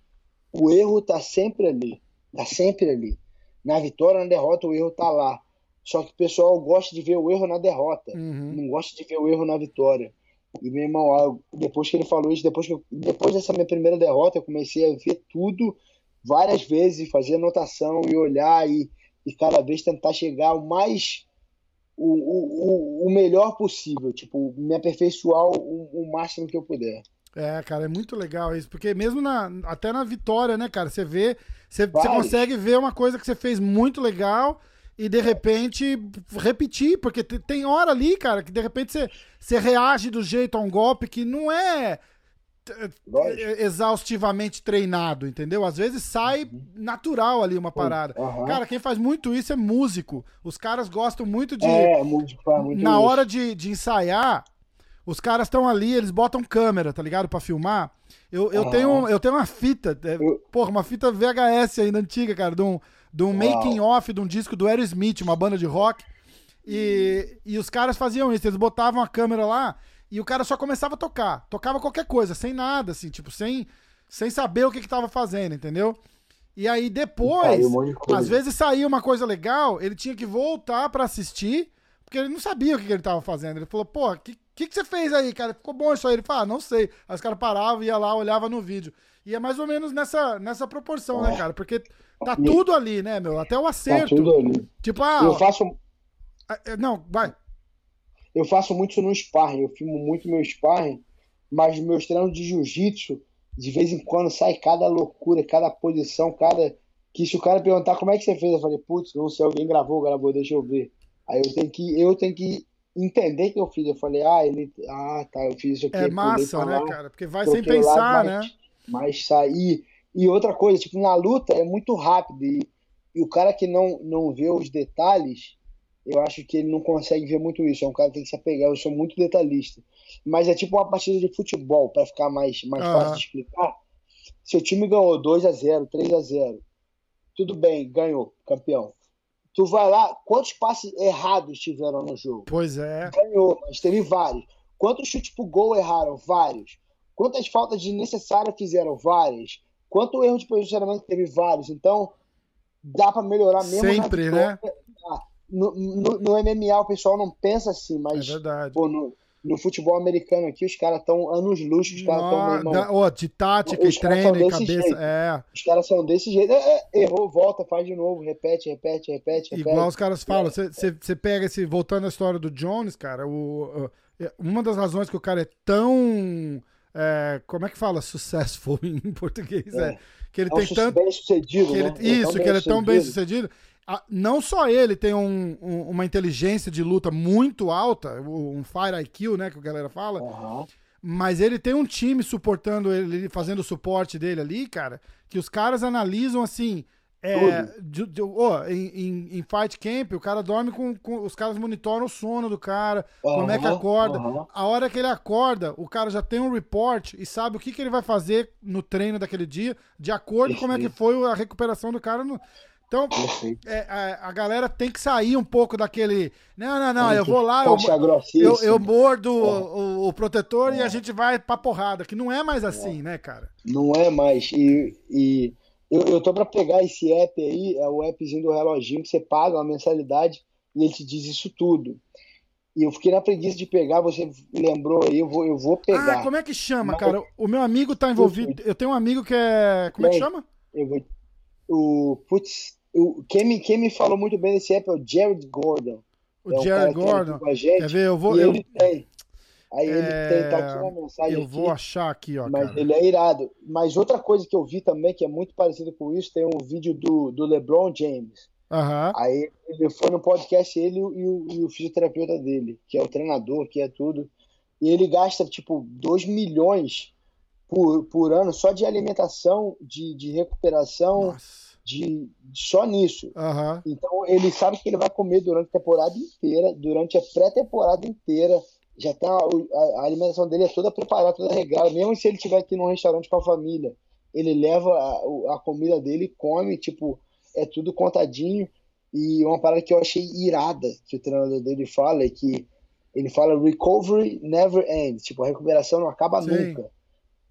O erro tá sempre ali, tá sempre ali. Na vitória, na derrota, o erro tá lá. Só que o pessoal gosta de ver o erro na derrota, uhum. não gosta de ver o erro na vitória. E meu irmão, depois que ele falou isso, depois, que eu, depois dessa minha primeira derrota, eu comecei a ver tudo várias vezes, fazer anotação e olhar e e cada vez tentar chegar o mais o, o, o melhor possível, tipo, me aperfeiçoar o, o máximo que eu puder. É, cara, é muito legal isso, porque mesmo na, até na vitória, né, cara, você vê, você, você consegue ver uma coisa que você fez muito legal e de repente repetir, porque tem hora ali, cara, que de repente você, você reage do jeito a um golpe que não é exaustivamente treinado, entendeu? Às vezes sai uhum. natural ali uma parada. Uhum. Cara, quem faz muito isso é músico. Os caras gostam muito de. É, músico faz muito Na isso. hora de, de ensaiar, os caras estão ali, eles botam câmera, tá ligado? Pra filmar. Eu, eu, uhum. tenho, eu tenho uma fita, é, porra, uma fita VHS ainda antiga, cara, de um, de um making off de um disco do Aerosmith, uma banda de rock. E, e os caras faziam isso, eles botavam a câmera lá e o cara só começava a tocar. Tocava qualquer coisa, sem nada, assim, tipo, sem, sem saber o que, que tava fazendo, entendeu? E aí depois, um de às vezes saía uma coisa legal, ele tinha que voltar para assistir, porque ele não sabia o que, que ele tava fazendo. Ele falou, pô, o que, que, que você fez aí, cara? Ficou bom isso aí? Ele falou, ah, não sei. Aí os caras paravam, ia lá, olhava no vídeo. E é mais ou menos nessa, nessa proporção, né, cara? Porque tá tudo ali, né, meu? Até o acerto. Tá tudo ali. Tipo, ah. Eu faço. Ah, é, não, vai. Eu faço muito isso no sparring, eu filmo muito meu sparring, mas meus treinos de jiu-jitsu, de vez em quando sai cada loucura, cada posição, cada. Que se o cara perguntar como é que você fez, eu falei, putz, não sei, alguém gravou, gravou, deixa eu ver. Aí eu tenho que, eu tenho que entender que eu fiz. Eu falei, ah, ele. Ah, tá, eu fiz isso aqui. É massa, né, cara? Porque vai sem pensar, né? Mas sair. E outra coisa, tipo, na luta é muito rápido. E, e o cara que não, não vê os detalhes, eu acho que ele não consegue ver muito isso. É um cara que tem que se apegar. Eu sou muito detalhista. Mas é tipo uma partida de futebol, para ficar mais, mais uhum. fácil de explicar. Seu time ganhou 2 a 0 3 a 0 Tudo bem, ganhou, campeão. Tu vai lá, quantos passes errados tiveram no jogo? Pois é. Ganhou, mas teve vários. Quantos chutes pro gol erraram? Vários. Quantas faltas desnecessárias fizeram? Várias. Quanto erro de posicionamento teve? Vários. Então, dá para melhorar mesmo. Sempre, né? No, no, no, MMA o pessoal não pensa assim, mas é. Pô, no, no futebol americano aqui, os caras estão anos luz, os caras estão. Oh, de tática e treino e cabeça. Jeito. É. Os caras são desse jeito. É, é, errou, volta, faz de novo, repete, repete, repete. Igual repete. os caras falam, você pega esse. Voltando à história do Jones, cara, o, é, uma das razões que o cara é tão. É, como é que fala successful em português? É, é que ele é tem tanto. Bem sucedido, ele, né? Isso, que ele é tão bem sucedido. Não só ele tem um, um, uma inteligência de luta muito alta, um Fire IQ, né, que a galera fala, uhum. mas ele tem um time suportando ele, fazendo o suporte dele ali, cara, que os caras analisam assim, é, de, de, oh, em, em, em, Fight Camp, o cara dorme com, com, Os caras monitoram o sono do cara, uhum, como é que acorda. Uhum. A hora que ele acorda, o cara já tem um report e sabe o que, que ele vai fazer no treino daquele dia, de acordo com como é que foi a recuperação do cara. No... Então, é, a, a, galera tem que sair um pouco daquele. Não, não, não, eu vou lá, eu, eu, eu mordo é. o, o, protetor é. e a gente vai pra porrada, que não é mais assim, né, cara? Não é mais. E. e eu, eu tô para pegar esse app aí, é o appzinho do reloginho que você paga uma mensalidade e ele te diz isso tudo. E eu fiquei na preguiça de pegar, você lembrou aí, eu vou, eu vou pegar. Ah, como é que chama, Mas, cara? O meu amigo tá envolvido. Eu tenho um amigo que é. Como é que chama? Eu vou. O. Putz, o, quem, me, quem me falou muito bem desse app é o Jared Gordon. O é Jared Gordon. Quer ver? Eu vou. Eu... Ele tem. Aí ele é... tem, tá aqui uma mensagem. Eu vou achar aqui, ó. Mas cara. ele é irado. Mas outra coisa que eu vi também, que é muito parecido com isso, tem um vídeo do, do LeBron James. Uhum. Aí ele foi no podcast, ele e o, e o fisioterapeuta dele, que é o treinador, que é tudo. E ele gasta, tipo, 2 milhões por, por ano só de alimentação, de, de recuperação, de, só nisso. Uhum. Então ele sabe que ele vai comer durante a temporada inteira, durante a pré-temporada inteira já tá a, a, alimentação dele é toda preparada, toda regrada. Mesmo se ele estiver aqui num restaurante com a família, ele leva a, a, comida dele e come, tipo, é tudo contadinho. E uma parada que eu achei irada que o treinador dele fala é que ele fala recovery never ends, tipo, a recuperação não acaba Sim. nunca.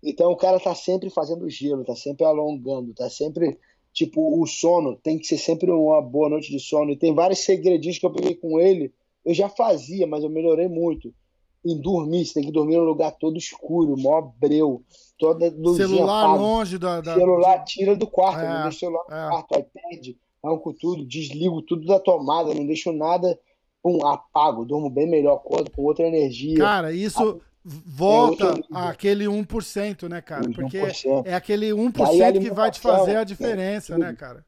Então o cara tá sempre fazendo gelo, tá sempre alongando, tá sempre tipo, o sono tem que ser sempre uma boa noite de sono. E tem vários segredinhos que eu peguei com ele. Eu já fazia, mas eu melhorei muito em dormir, você tem que dormir num lugar todo escuro, mó breu, toda luzinha Celular paga. longe da, da, Celular tira do quarto, é, não deixa o celular no é. quarto, iPad, arranco tudo, desligo tudo da tomada, não deixo nada, pum, apago, durmo bem melhor, acordo com outra energia. Cara, isso volta é àquele 1%, né, cara? Porque 1%. é aquele 1% que vai te fazer a diferença, né, cara?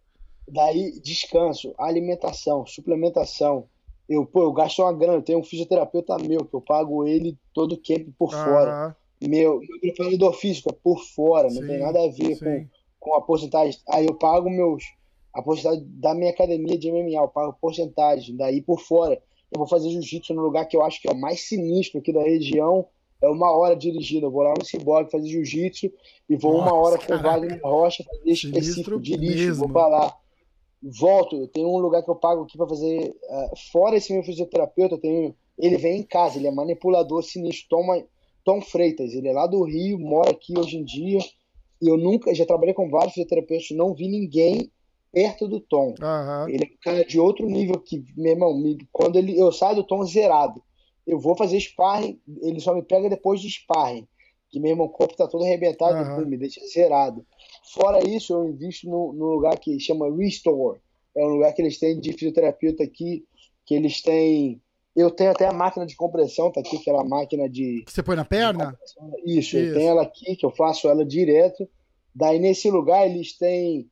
Daí, descanso, alimentação, suplementação, eu, pô, eu gasto uma grana, eu tenho um fisioterapeuta meu, que eu pago ele todo o camp por ah. fora. Meu, meu preparador físico é por fora, sim, não tem nada a ver com, com a porcentagem. Aí eu pago meus. A porcentagem da minha academia de MMA, eu pago porcentagem, daí por fora. Eu vou fazer jiu-jitsu no lugar que eu acho que é o mais sinistro aqui da região. É uma hora dirigida. Eu vou lá no Ciborgue fazer jiu-jitsu e vou Nossa, uma hora com o Wagner Rocha fazer específico, dirijo, vou pra lá volto, eu tenho um lugar que eu pago aqui para fazer. Uh, fora esse meu fisioterapeuta, eu tenho. Ele vem em casa, ele é manipulador sinistro, Tom, Tom Freitas, ele é lá do Rio, mora aqui hoje em dia. E eu nunca, já trabalhei com vários fisioterapeutas, não vi ninguém perto do Tom. Uhum. Ele é um cara de outro nível que, meu irmão, me, quando ele, eu saio do Tom zerado, eu vou fazer sparring, ele só me pega depois de sparring. Que meu irmão, o corpo tá todo arrebentado, uhum. me deixa zerado. Fora isso, eu invisto no, no, lugar que chama Restore. É um lugar que eles têm de fisioterapeuta aqui, que eles têm. Eu tenho até a máquina de compressão, tá aqui, aquela máquina de. Que você põe na perna? Isso, Isso, eu tenho ela aqui, que eu faço ela direto. Daí nesse lugar eles têm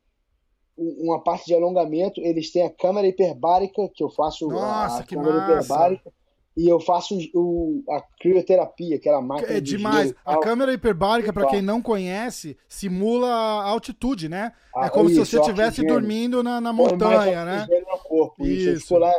uma parte de alongamento, eles têm a câmera hiperbárica, que eu faço Nossa, a que câmera massa. hiperbárica. E eu faço o, a crioterapia, aquela máquina. É demais. a câmera hiperbárica, para quem não conhece, simula a altitude, né? Ah, é como isso, se você estivesse dormindo na, na montanha, né? No corpo, isso. isso. Lá,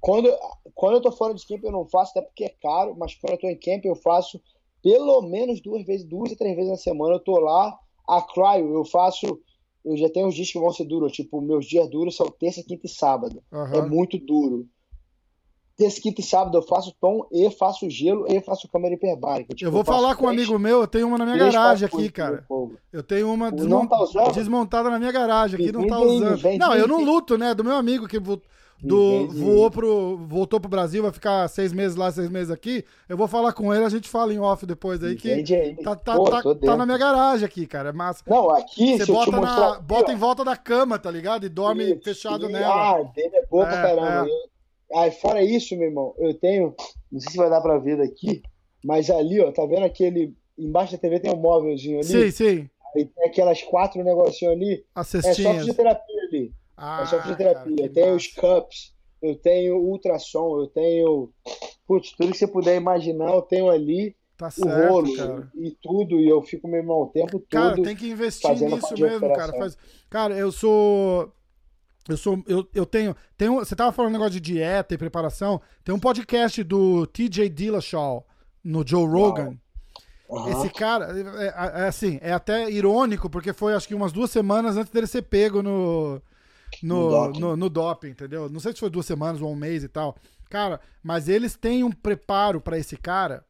quando, quando eu tô fora de camp, eu não faço, até porque é caro, mas quando eu tô em camp, eu faço pelo menos duas vezes, duas e três vezes na semana. Eu tô lá, a cryo, eu faço. Eu já tenho uns dias que vão ser duros, tipo, meus dias duros são terça, quinta e sábado. Uhum. É muito duro terça, quinta e sábado eu faço tom e faço gelo e faço câmera hiperbárica. Tipo, eu vou eu falar com um amigo meu, eu tenho uma na minha garagem aqui, cara. Eu tenho uma desmont... tá desmontada na minha garagem aqui, não tá usando. Vem, não, vem, eu não luto, né? Do meu amigo que do, voou pro, voltou pro Brasil, vai ficar seis meses lá, seis meses aqui. Eu vou falar com ele, a gente fala em off depois aí que tá, tá, Pô, tá, tá, na minha garagem aqui, cara. É massa. Não, aqui você bota, na, bota em volta da cama, tá ligado? E dorme Isso, fechado nela. Ah, dele é boa é, pra caramba. Aí, fora isso, meu irmão, eu tenho. Não sei se vai dar pra ver daqui, mas ali, ó, tá vendo aquele. Embaixo da TV tem um móvelzinho ali. Sim, sim. Aí tem aquelas quatro negocinhos ali. É só fisioterapia ali. Ah, é só fisioterapia. Cara, eu tenho os cups, eu tenho ultrassom, eu tenho. Putz, tudo que você puder imaginar, eu tenho ali. Tá certo, o rolo cara. e tudo, e eu fico, meu irmão, o tempo todo. Cara, tem que investir nisso mesmo, cara. Faz... Cara, eu sou. Eu sou. Eu, eu tenho. tenho você tava falando um negócio de dieta e preparação. Tem um podcast do TJ Dillashaw no Joe Rogan. Uhum. Esse cara, é, é, é, assim, é até irônico, porque foi acho que umas duas semanas antes dele ser pego no. No, no, doping. no, no doping, entendeu? Não sei se foi duas semanas ou um mês e tal. Cara, mas eles têm um preparo para esse cara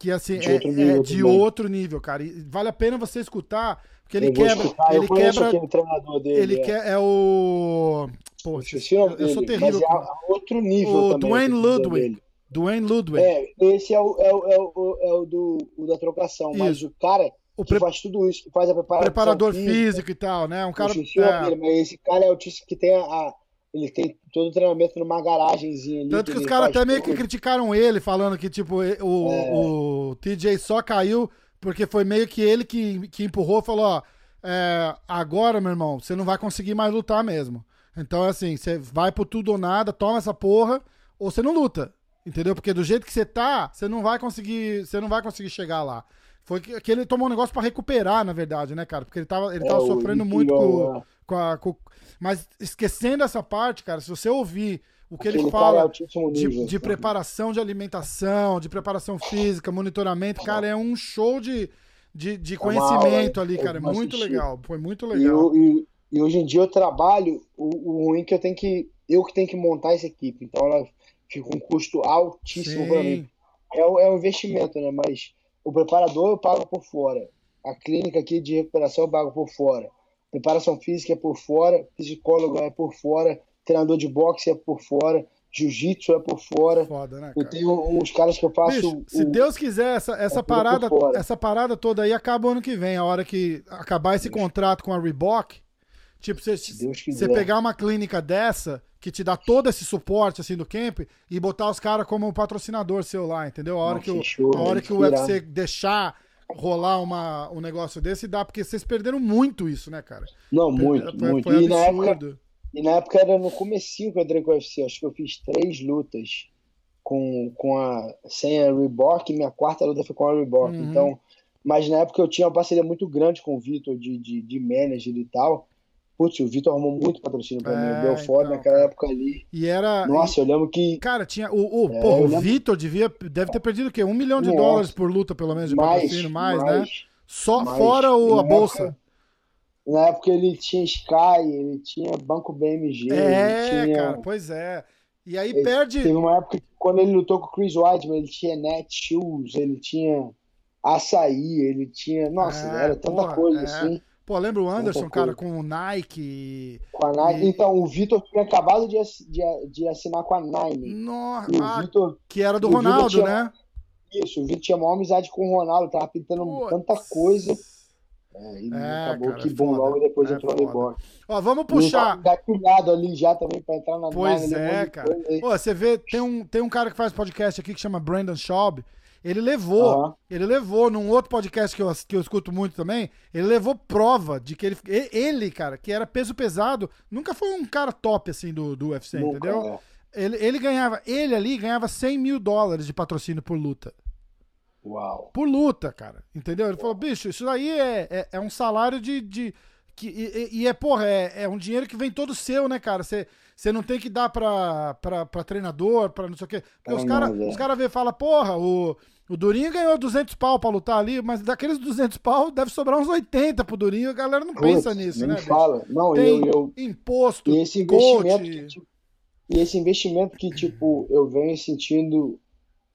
que assim de é, outro nível, é de outro nível cara. E vale a pena você escutar, porque ele quebra. Escutar, ele quebra. treinador dele, ele é. Quer, é o. Pô, eu, eu sou terrível. Mas é outro nível o também. Dwayne Ludwig. Dwayne Ludwig. É, esse é o, é o, é o, é o do, o da trocação, isso. mas o cara o que faz tudo isso, que faz a preparação. Preparador física, físico e tal, né? Um cara. É. mas esse cara é o que tem a, ele tem todo o treinamento numa garagenzinha ali. Tanto que, que os caras até meio que criticaram ele, falando que, tipo, o, é. o TJ só caiu porque foi meio que ele que, que empurrou falou, ó, é, agora, meu irmão, você não vai conseguir mais lutar mesmo. Então, assim, você vai por tudo ou nada, toma essa porra, ou você não luta. Entendeu? Porque do jeito que você tá, você não vai conseguir. Você não vai conseguir chegar lá. Foi que, que ele tomou um negócio para recuperar, na verdade, né, cara? Porque ele tava, ele é, tava sofrendo muito com, é. com, a, com, Mas esquecendo essa parte, cara, se você ouvir o que Aquele ele fala é de, de preparação de alimentação, de preparação física, monitoramento, cara, é um show de, de, de conhecimento ali, cara. É muito legal. Foi muito legal. E, e, e, hoje em dia eu trabalho, o, o ruim é que eu tenho que. Eu que tenho que montar essa equipe. Então ela fica um custo altíssimo para mim. É, é um investimento, né? Mas o preparador eu pago por fora. A clínica aqui de recuperação eu pago por fora. Preparação física é por fora, psicólogo é por fora, treinador de boxe é por fora, jiu-jitsu é por fora. Foda, né, cara? Eu tenho uns caras que eu faço. Bicho, se Deus quiser, essa, essa, é parada, essa parada toda aí acaba ano que vem, a hora que acabar esse Deus. contrato com a Reebok. Tipo, você, você pegar uma clínica dessa que te dá todo esse suporte assim do camp e botar os caras como patrocinador seu lá, entendeu? A hora Nossa, que o, show, a hora que o UFC deixar rolar uma, um negócio desse dá, porque vocês perderam muito isso, né, cara? Não, muito, foi, muito. Foi e, na época, e na época era no comecinho que eu entrei com o UFC, acho que eu fiz três lutas com, com a, sem a Reebok, e minha quarta luta foi com a Reebok, uhum. então... Mas na época eu tinha uma parceria muito grande com o Vitor de, de, de manager e tal. Putz, o Vitor arrumou muito patrocínio pra é, mim. O Belfort então, naquela época ali. E era. Nossa, eu lembro que. Cara, tinha. O, o, é, porra, o lembro... Vitor devia, deve ter perdido o quê? Um milhão de Nossa. dólares por luta, pelo menos, de mais, patrocínio, mais, mais né? Só mais. fora o, a bolsa. Época, na época ele tinha Sky, ele tinha Banco BMG. É, tinha... cara, pois é. E aí ele, perde. Teve uma época que quando ele lutou com o Chris Weidman, ele tinha Net Shoes, ele tinha açaí, ele tinha. Nossa, é, era tanta porra, coisa é. assim. Pô, lembra o Anderson, cara, com o Nike. Com a Nike. E... Então, o Vitor tinha acabado de, de, de, assinar com a Nike. Nossa, ah, Vitor, que era do Ronaldo, tinha, né? Isso, o Vitor tinha maior amizade com o Ronaldo, tava pintando tanta coisa. É, e é, acabou cara, que bom logo depois é entrou no embora. Ó, vamos puxar. Gatilhado ali já também pra entrar na Pois Nine, é, cara. Pô, você vê, tem um, tem um cara que faz podcast aqui que chama Brandon Schaub. Ele levou, uhum. ele levou num outro podcast que eu, que eu escuto muito também, ele levou prova de que ele, ele, cara, que era peso pesado, nunca foi um cara top assim do, do UFC, nunca, entendeu? É. Ele, ele ganhava, ele ali ganhava 100 mil dólares de patrocínio por luta. Uau. Por luta, cara. Entendeu? Ele falou, bicho, isso aí é, é, é um salário de. de que, e, e, é, porra, é, é um dinheiro que vem todo seu, né, cara? Você. Não tem que dar pra, pra, pra treinador, pra não sei o quê. Porque os caras é. cara vê e falam, porra, o, o Durinho ganhou 200 pau pra lutar ali, mas daqueles 200 pau deve sobrar uns 80 pro Durinho. A galera não Putz, pensa nisso, né? fala. Não, Tem eu, eu... imposto, e esse investimento que, tipo, E esse investimento que, tipo, eu venho sentindo,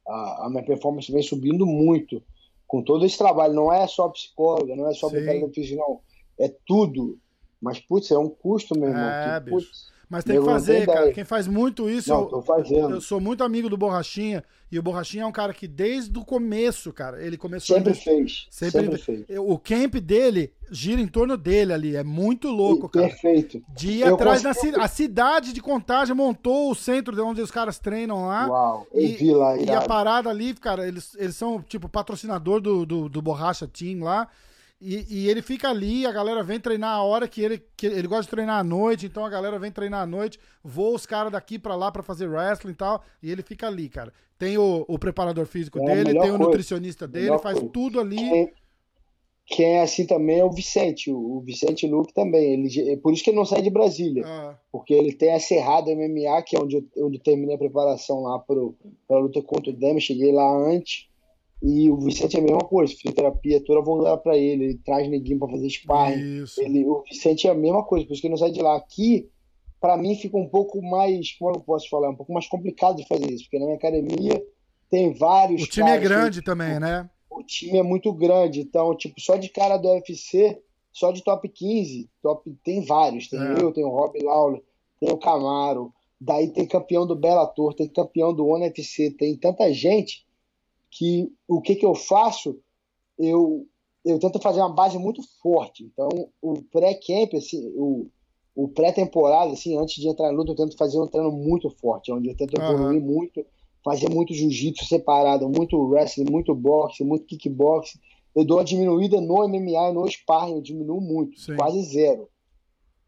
a, a minha performance vem subindo muito com todo esse trabalho. Não é só psicóloga, não é só preparador físico, não. É tudo. Mas, putz, é um custo, meu irmão. É, que, putz, mas tem que fazer, cara. Quem faz muito isso. Não, tô fazendo. Eu sou muito amigo do Borrachinha. E o Borrachinha é um cara que desde o começo, cara, ele começou. Sempre a... fez. Sempre, sempre fez. O camp dele gira em torno dele ali. É muito louco, cara. Perfeito. De ir eu atrás consigo... A cidade de Contagem montou o centro de onde os caras treinam lá. Uau, eu e, vi lá. E a parada ali, cara, eles, eles são tipo patrocinador do, do, do Borracha Team lá. E, e, ele fica ali, a galera vem treinar a hora que ele, que ele gosta de treinar à noite, então a galera vem treinar à noite, voa os caras daqui para lá para fazer wrestling e tal, e ele fica ali, cara. Tem o, o preparador físico é dele, tem o nutricionista dele, faz coisa. tudo ali. Quem, quem, é assim também é o Vicente, o, o Vicente Luke também. Ele, é por isso que ele não sai de Brasília, ah. porque ele tem a Cerrado MMA, que é onde eu, onde eu terminei a preparação lá para a luta contra o Demi, cheguei lá antes. E o Vicente é a mesma coisa, fisioterapia toda voltada para ele, ele traz neguinho para fazer sparring. Isso. Ele, o Vicente é a mesma coisa, por isso que ele não sai de lá. Aqui, para mim, fica um pouco mais, como eu posso falar, um pouco mais complicado de fazer isso, porque na minha academia tem vários. O time é grande que, também, né? O time é muito grande, então, tipo, só de cara do UFC, só de top 15, top, tem vários. Tem é. eu, tem o Rob Lawler, tem o Camaro, daí tem campeão do Bellator, tem campeão do ONU UFC, tem tanta gente que o que, que eu faço, eu, eu tento fazer uma base muito forte. Então, o pré-camp, assim, o, o pré-temporada, assim, antes de entrar na luta, eu tento fazer um treino muito forte, onde eu tento evoluir uhum. muito, fazer muito jiu-jitsu separado, muito wrestling, muito boxe, muito kickboxing. Eu dou uma diminuída no MMA e no sparring, eu diminuo muito, Sim. quase zero.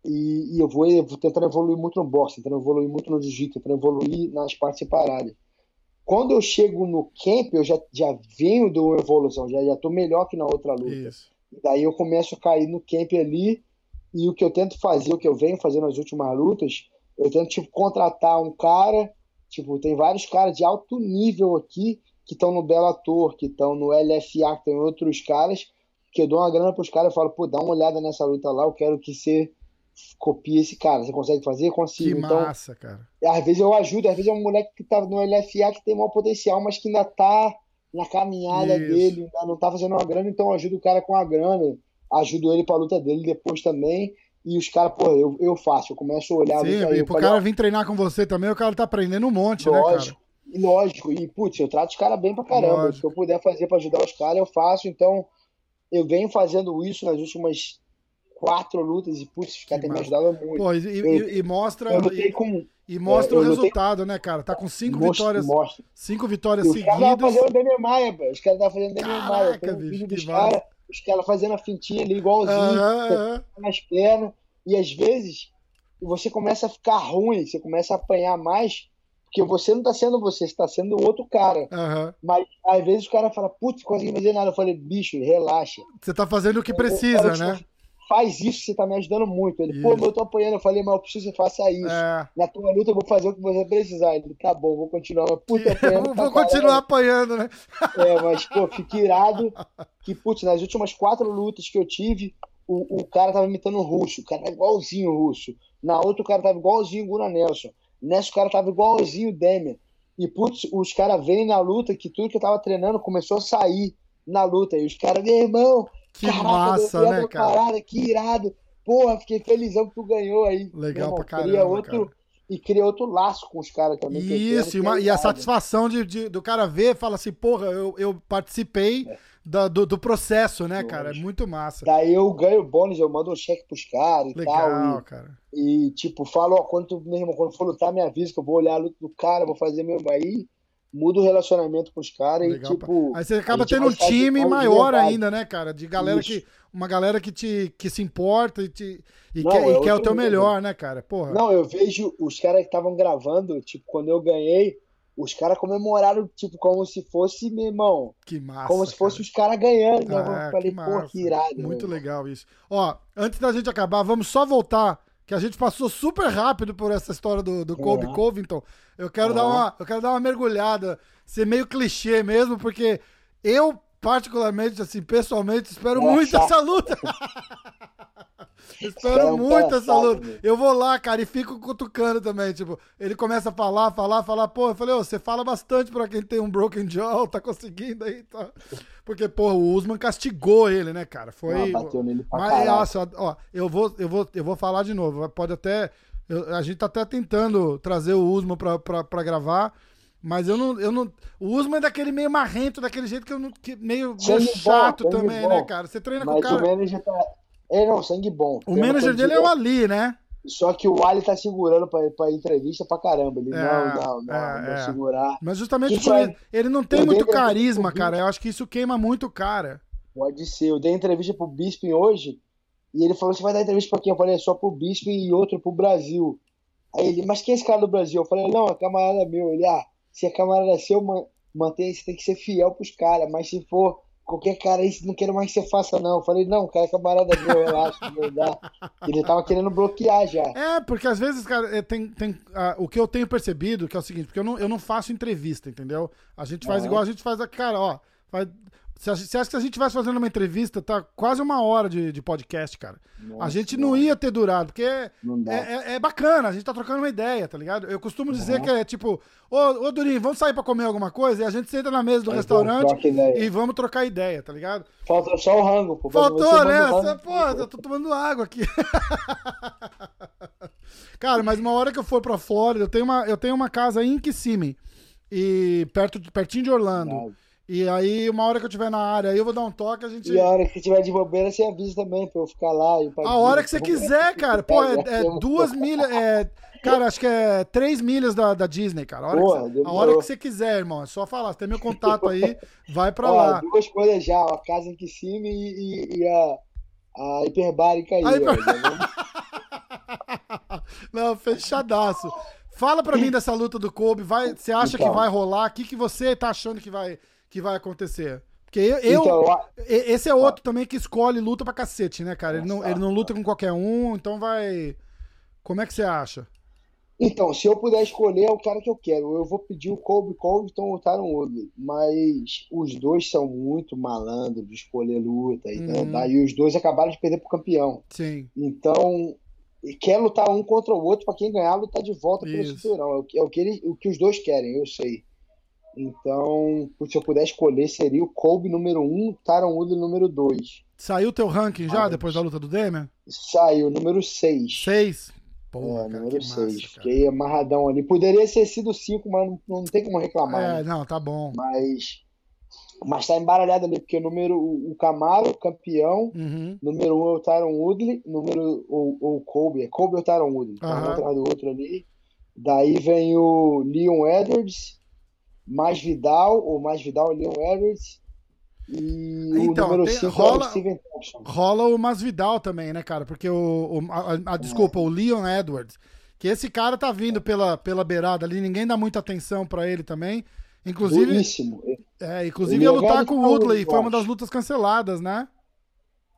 E, e eu, vou, eu vou tentando evoluir muito no boxe, tentando evoluir muito no jiu-jitsu, tentando evoluir nas partes separadas. Quando eu chego no camp, eu já, já venho uma evolução, já estou melhor que na outra luta. Isso. Daí eu começo a cair no camp ali, e o que eu tento fazer, o que eu venho fazendo nas últimas lutas, eu tento tipo, contratar um cara, tipo, tem vários caras de alto nível aqui, que estão no Bellator, que estão no LFA, que tem outros caras, que eu dou uma grana para os caras e falo, pô, dá uma olhada nessa luta lá, eu quero que você copia esse cara. Você consegue fazer? Consigo. Que então, massa, cara. Às vezes eu ajudo, às vezes é um moleque que tá no LFA que tem mau potencial, mas que ainda tá na caminhada Isso. dele, ainda não tá fazendo uma grana, então eu ajudo o cara com a grana, ajudo ele pra luta dele depois também. E os caras, pô, eu, eu faço, eu começo a olhar. Sim, e pro cara vir treinar com você também, o cara tá aprendendo um monte, lógico, né, cara? Lógico, e putz, eu trato os caras bem pra caramba. Lógico. O que eu puder fazer pra ajudar os caras, eu faço. Então, eu venho fazendo isso nas últimas quatro lutas e, putz, os caras têm me ajudado muito. Pô, e, e, e mostra. E, com, e, mostra é, o resultado, né, cara? Tá com cinco mostra, vitórias. Mostra. Cinco vitórias e seguidas. Os caras estavam fazendo Demian Maia, bro. Os caras estavam fazendo Demian Maia. Tem um vídeo dos caras, os caras fazendo a fintinha ali igualzinho, uh -huh. nas pernas. E às vezes você começa a ficar ruim, você começa a apanhar mais. Porque você não tá sendo você, você tá sendo outro cara. Uhum. Mas às vezes o cara fala, putz, consegui fazer nada. Eu falei, bicho, relaxa. Você tá fazendo o que precisa, né? Faz isso, você tá me ajudando muito. Ele, pô, eu tô apanhando. Eu falei, mas eu preciso que você faça isso. É. Na tua luta eu vou fazer o que você precisar. Ele, tá bom, vou continuar. Puta, apanhando, vou continuar apanhando, né? É, mas, pô, fiquei irado que, putz, nas últimas quatro lutas que eu tive, o, o cara tava imitando o russo. O cara tava igualzinho o russo. Na outra, o cara tava igualzinho o Guna Nelson. Nessa, o cara tava igualzinho o Demian. E, putz, os caras veem na luta que tudo que eu tava treinando começou a sair na luta. E os caras, meu irmão, que Caraca, massa, né, cara? Parada, que irado. Porra, fiquei felizão que tu ganhou aí. Legal pra caramba, outro, cara. E cria outro laço com os caras também. Isso, e, uma, e, a satisfação de, de, do cara ver, fala assim, porra, eu, eu participei é. da, do, do, processo, né, cara? É muito massa. Daí eu ganho bônus, eu mando um cheque pros caras e Legal, tal. Legal, cara. E, tipo, falo, ó, quando tu, mesmo, quando for lutar, me avisa que eu vou olhar a luta do cara, vou fazer meu aí. Muda o relacionamento com os caras e, tipo. Aí você acaba tendo um time maior ainda, né, cara? De galera Isso. que. Uma galera que te que se importa e, te, e não, quer, é e quer o teu melhor, né, cara? Porra. Não, eu vejo os caras que estavam gravando, tipo, quando eu ganhei, os caras comemoraram, tipo, como se fosse, meu irmão. Que massa. Como se fosse os caras ganhando. Né? Ah, eu falei, que pô, que irado. Muito legal isso. Ó, antes da gente acabar, vamos só voltar, que a gente passou super rápido por essa história do, do Kobe uhum. Covington. Eu quero, dar uma, eu quero dar uma mergulhada, ser meio clichê mesmo, porque eu, particularmente, assim, pessoalmente, espero Nossa. muito essa luta. Espero é muito essa luta. Eu vou lá, cara, e fico cutucando também. Tipo, ele começa a falar, falar, falar. Pô, eu falei, ô, você fala bastante pra quem tem um broken jaw, tá conseguindo aí, tá. Porque, pô, o Usman castigou ele, né, cara? Foi. Não, bateu nele pra Mas, nossa, ó, eu vou, eu, vou, eu vou falar de novo. Pode até. Eu, a gente tá até tentando trazer o Usman pra, pra, pra gravar. Mas eu não, eu não. O Usman é daquele meio marrento, daquele jeito que eu não. Que meio, meio chato bom, também, né, bom. né, cara? Você treina Mas com o cara. O já tá, é, não, sangue bom. O manager dele é o Ali, né? Só que o Ali tá segurando pra, pra entrevista pra caramba. Ele, é, não, não, não, é, não é. segurar. Mas justamente por ele, ele não tem muito carisma, cara. Eu acho que isso queima muito o cara. Pode ser. Eu dei entrevista pro Bisping hoje e ele falou: você vai dar entrevista pra quem? Eu falei: é só pro Bisping e outro pro Brasil. Aí ele, mas quem é esse cara do Brasil? Eu falei: não, é camarada meu. Ele, ah, se é camarada seu, mantém, você tem que ser fiel pros caras, mas se for qualquer cara aí, não quero mais que você faça, não. Eu falei, não, cara, é camarada meu, relaxa, não dá. Ele tava querendo bloquear já. É, porque às vezes, cara, é, tem, tem uh, o que eu tenho percebido, que é o seguinte, porque eu não, eu não faço entrevista, entendeu? A gente faz igual a gente faz, cara, ó, faz, você acha que se a gente estivesse fazendo uma entrevista, tá quase uma hora de, de podcast, cara. Nossa, a gente não ia ter durado, porque é, é, é, bacana, a gente tá trocando uma ideia, tá ligado? Eu costumo dizer uhum. que é tipo, ô, ô Durinho, vamos sair pra comer alguma coisa? E a gente senta na mesa do Aí, restaurante e vamos trocar ideia, tá ligado? Faltou só o rango, pô. Faltou, né? Você, pô, eu tô tomando água aqui. cara, mas uma hora que eu for pra Flórida, eu tenho uma, eu tenho uma casa em Kissimmee, e perto, pertinho de Orlando. Nossa. E aí, uma hora que eu estiver na área, aí eu vou dar um toque, a gente. E a hora que tiver de bobeira, você avisa também pra eu ficar lá. a hora que você quiser, cara. Pô, é, é duas milhas. É, cara, acho que é três milhas da, da Disney, cara. A hora, Porra, que, você, a hora que você quiser, irmão. É só falar. Você tem meu contato aí, vai pra Ó, lá. Duas coisas já, a casa em Kissimmee e, e, e a, a hiperbárica aí. aí hiper... Não, fechadaço. Fala pra mim dessa luta do Kobe. Vai, você acha então. que vai rolar? O que, que você tá achando que vai que vai acontecer. Porque eu, eu então, esse é outro também que escolhe luta pra cacete, né, cara? Ele não, ele não luta com qualquer um, então vai. Como é que você acha? Então, se eu puder escolher, é o cara que eu quero. Eu vou pedir o Colby Covington ou o Taron Woodley. Mas os dois são muito malandros de escolher luta. Uhum. Tá? E os dois acabaram de perder pro campeão. Sim. Então, quer lutar um contra o outro para quem ganhar lutar de volta pelo cinturão. É o que, é o que, ele, o que os dois querem, eu sei. Então, se eu puder escolher, seria o Kobe número 1, um, Taron Woodley número 2. Saiu teu ranking já, ah, depois da luta do Demian? Saiu, número 6. 6? Porra, é, cara, número 6. Fiquei amarradão ali. Poderia ter sido 5, mas não, não tem como reclamar. É, né? não, tá bom. Mas, mas tá embaralhado ali, porque o número, o Camaro, campeão, uhum. número 1 um é o Tyron Woodley, número, ou, o Kobe, é Kobe ou Tyron Woodley, tá um atrás do outro ali. Daí vem o Leon Edwards, mais Vidal, ou mais Vidal, Leon Edwards. E então, o número 5 rola, é o Steven Thompson. Rola o Masvidal também, né, cara? Porque o. o a, a, desculpa, é. o Leon Edwards. Que esse cara tá vindo pela, pela beirada ali, ninguém dá muita atenção para ele também. Inclusive. Bueníssimo. É, inclusive ia lutar com o Woodley, foi uma das lutas canceladas, né?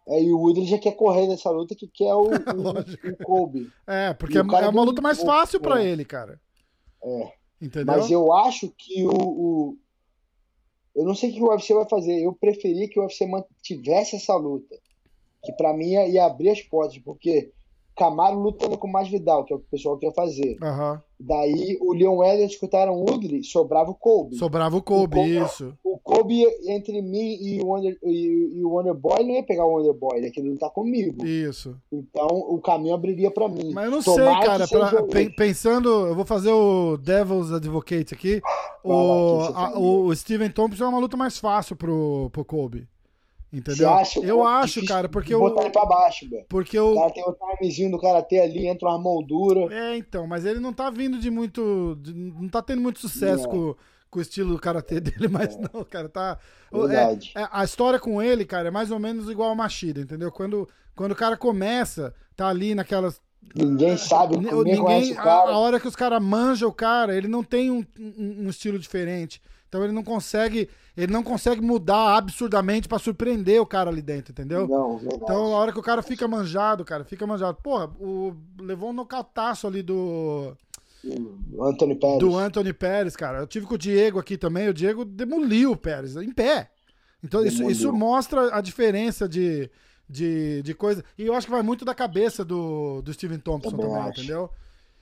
É, e o Woodley já quer correr nessa luta que quer o, o, o Kobe. É, porque é, é uma luta mais fácil para ele, cara. É. Entendeu? Mas eu acho que o, o, Eu não sei o que o UFC vai fazer. Eu preferia que o UFC mantivesse essa luta. Que para mim ia abrir as portas, porque Camaro lutando com mais Vidal, que é o que o pessoal quer fazer. Uhum. Daí o Leon Edwards escutaram o Woodley, sobrava o Kobe. Sobrava o Kobe, o Kobe isso. O Kobe, entre mim e o, Wonder, e, e o Wonderboy, não ia pegar o Wonderboy, ele ia lutar comigo. Isso. Então o caminho abriria para mim. Mas eu não sei, cara. Pra, pensando, eu vou fazer o Devil's Advocate aqui. O, a, o Steven Thompson é uma luta mais fácil pro, pro Kobe. Entendeu? Acha, eu acho, cara, porque o. Botar ele pra baixo. Porque o. O cara tem o timezinho do karatê ali, entra uma moldura. É, então, mas ele não tá vindo de muito. De, não tá tendo muito sucesso com, com o estilo do karatê dele, mas é. não, cara, tá. Verdade. É, é, a história com ele, cara, é mais ou menos igual ao Machida, entendeu? Quando, quando o cara começa, tá ali naquelas. Ninguém sabe, ninguém, a, a, hora que os caras manjam o cara, ele não tem um, um, um estilo diferente. Então ele não consegue, ele não consegue mudar absurdamente para surpreender o cara ali dentro, entendeu? Não, verdade. Então a hora que o cara fica manjado, cara, fica manjado. Porra, o levou um nocautaço ali do Anthony Pérez. Do Anthony Pérez, cara. Eu tive com o Diego aqui também, o Diego demoliu o Pérez em pé. Então isso, isso mostra a diferença de, de, de coisa. E eu acho que vai muito da cabeça do, do Steven Thompson também, também entendeu?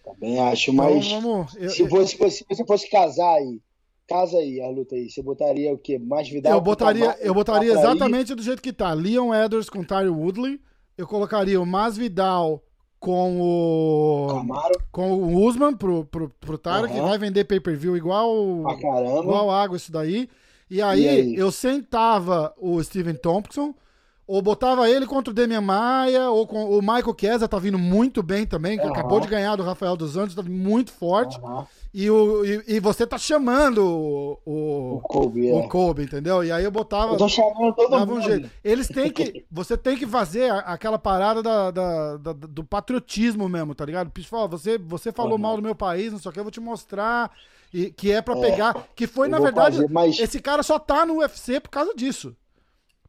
Também acho, então, mas vamos, eu, se, fosse, se você fosse casar aí, casa aí, a luta aí, você botaria o quê? Mais Vidal? Eu botaria, eu botaria exatamente do jeito que tá. Leon Edwards com Tyre Woodley. Eu colocaria o Masvidal com o. Camaro. Com o Usman pro, pro, pro Tyre, uhum. que vai vender pay-per-view igual. Igual água, isso daí. E aí, e aí, eu sentava o Steven Thompson, ou botava ele contra o Demian Maia, ou com o Michael Chiesa tá vindo muito bem também, que uhum. acabou de ganhar do Rafael dos Anjos, tá muito forte. Uhum. E, o, e, e, você tá chamando o, o, o, Kobe, o é. Kobe, entendeu? E aí eu botava. Eu tô chamando todo mundo. Um jeito. Eles têm que. Você tem que fazer aquela parada da, da, da do patriotismo mesmo, tá ligado? Você, você falou uhum. mal do meu país, não sei o que, eu vou te mostrar. E, que é para é, pegar. Que foi, na verdade, fazer, mas... esse cara só tá no UFC por causa disso.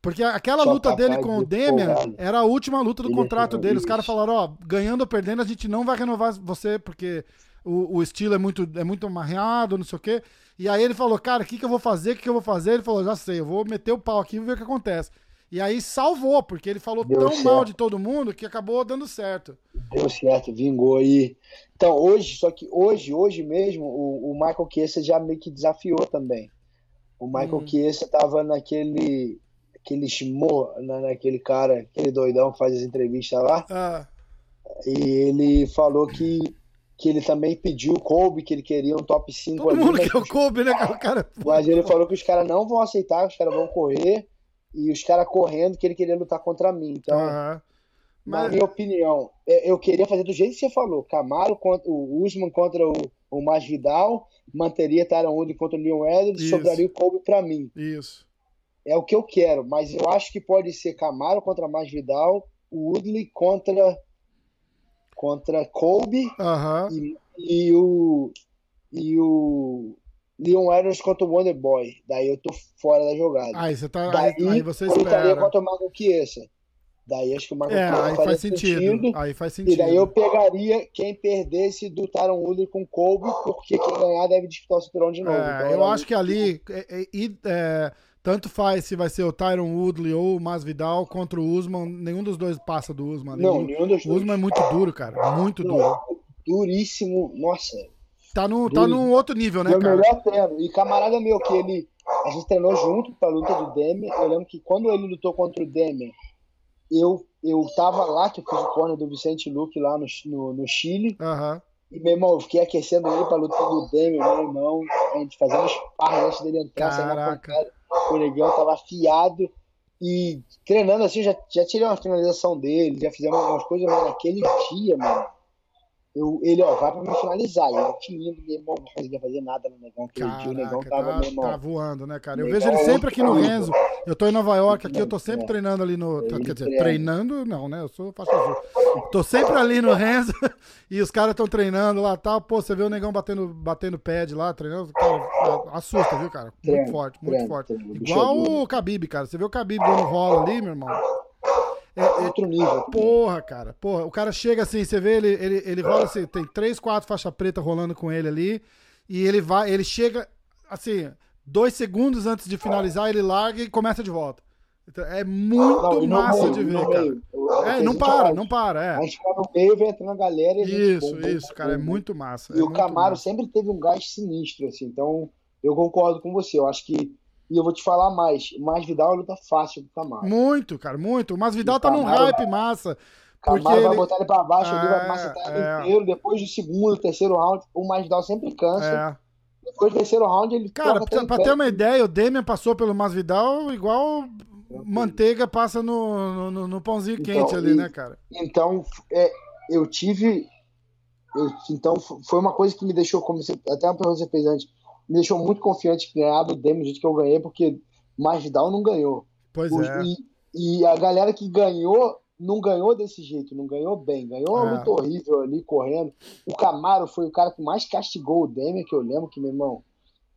Porque aquela Só luta dele com o Demian era a última luta do contrato dele. Os caras falaram, ó, ganhando ou perdendo, a gente não vai renovar você, porque o, o estilo é muito, é muito amarrado, não sei o quê. E aí ele falou, cara, o que, que eu vou fazer? O que, que eu vou fazer? Ele falou, já sei, eu vou meter o pau aqui e ver o que acontece. E aí salvou, porque ele falou Deu tão certo. mal de todo mundo que acabou dando certo. Deu certo, vingou aí. Então, hoje, só que hoje, hoje mesmo, o, o Michael Chiesa já meio que desafiou também. O Michael hum. Chiesa tava naquele aquele esmor naquele cara, aquele doidão que faz as entrevistas lá. Ah. E ele falou que que ele também pediu o Kobe, que ele queria um top 5 Todo ali. mundo quer o Kobe, né, cara? Mas ele falou que os caras não vão aceitar, os caras vão correr, e os caras correndo que ele queria lutar contra mim. Então, uhum. Mas... na minha opinião, é, eu queria fazer do jeito que você falou. Camaro contra o Usman contra o, o Masvidal, manteria Tyron contra o Leon Edwards, e sobraria o Kobe pra mim. Isso. É o que eu quero, mas eu acho que pode ser Camaro contra Masvidal, o Woodley contra contra Kobe uhum. e, e, o e o Leon Edwards contra o Wonder Boy. Daí eu tô fora da jogada. Aí você tá Daí, aí você eu espera. contra o Marco Chiesa. Daí acho que o Marco é, aí faz sentido. sentido. Aí faz sentido. E daí eu pegaria quem perdesse do Taron Woodley com Kobe, porque quem ganhar deve disputar o cinturão de novo. É, então, eu acho que ali é, é, é, tanto faz se vai ser o Tyron Woodley ou o Masvidal contra o Usman. Nenhum dos dois passa do Usman. Não, nenhum dos dois. O Usman é muito duro, cara. Muito Não, duro. Duríssimo. Nossa. Tá, no, tá num outro nível, né, meu cara? melhor treino. E camarada meu, que ele. A gente treinou junto pra luta do Demian. Eu lembro que quando ele lutou contra o Demian, eu, eu tava lá, que eu fiz o corner do Vicente Luque lá no, no, no Chile. Uhum. E, meu irmão, eu fiquei aquecendo ele pra luta do Demian, meu irmão. A gente fazendo sparring antes dele entrar, Caraca o Negão tava afiado e treinando assim, já, já tirei uma finalização dele, já fizemos algumas coisas, mas naquele dia, mano, eu, ele, ó, vai pra me finalizar. E eu tinha meu irmão, não conseguia fazer nada no negão. Aquele Caraca, dia o negão tava, tá, meu irmão. Tá voando, né, cara? Eu vejo ele é sempre aqui no Renzo. Eu tô em Nova York aqui, eu tô sempre é. treinando ali no. Quer dizer, treinando, não, né? Eu sou faixa azul. Tô sempre ali no Renzo e os caras estão treinando lá tal. Pô, você vê o negão batendo, batendo pad lá, treinando. Cara, assusta, viu, cara? Muito treino, forte, muito treino, forte. Treino, Igual o Khabib, cara. Você vê o Khabib dando rola ali, meu irmão. É, outro nível. Porra, cara. Porra, o cara chega assim, você vê ele, ele, ele rola assim, tem três, quatro faixa preta rolando com ele ali. E ele vai, ele chega assim, dois segundos antes de finalizar, ele larga e começa de volta. Então, é muito não, massa meio, de ver, cara. Meio. É, não para, não para, é. A gente fica no meio, vem entrando a galera e Isso, bom, isso, cara, é muito massa. E é o Camaro massa. sempre teve um gás sinistro, assim, então eu concordo com você. Eu acho que e eu vou te falar mais. O Masvidal é luta fácil do Camaro. Muito, cara, muito. O Masvidal tá num hype massa. Porque Camaro ele... vai botar ele pra baixo, é, ele vai macetar ele é. inteiro. Depois do segundo, terceiro round, o Masvidal sempre cansa. É. Depois do terceiro round, ele. Cara, pra, pra ter uma ideia, o Demian passou pelo Masvidal igual manteiga passa no, no, no pãozinho então, quente ali, e, né, cara? Então, é, eu tive. Eu, então, foi uma coisa que me deixou, como você, até uma pergunta que você fez antes, me deixou muito confiante de ganhar do Demi do jeito que eu ganhei, porque Masvidal não ganhou. Pois Os, é. E, e, a galera que ganhou, não ganhou desse jeito, não ganhou bem. Ganhou é. muito horrível ali, correndo. O Camaro foi o cara que mais castigou o Demi, que eu lembro que, meu irmão,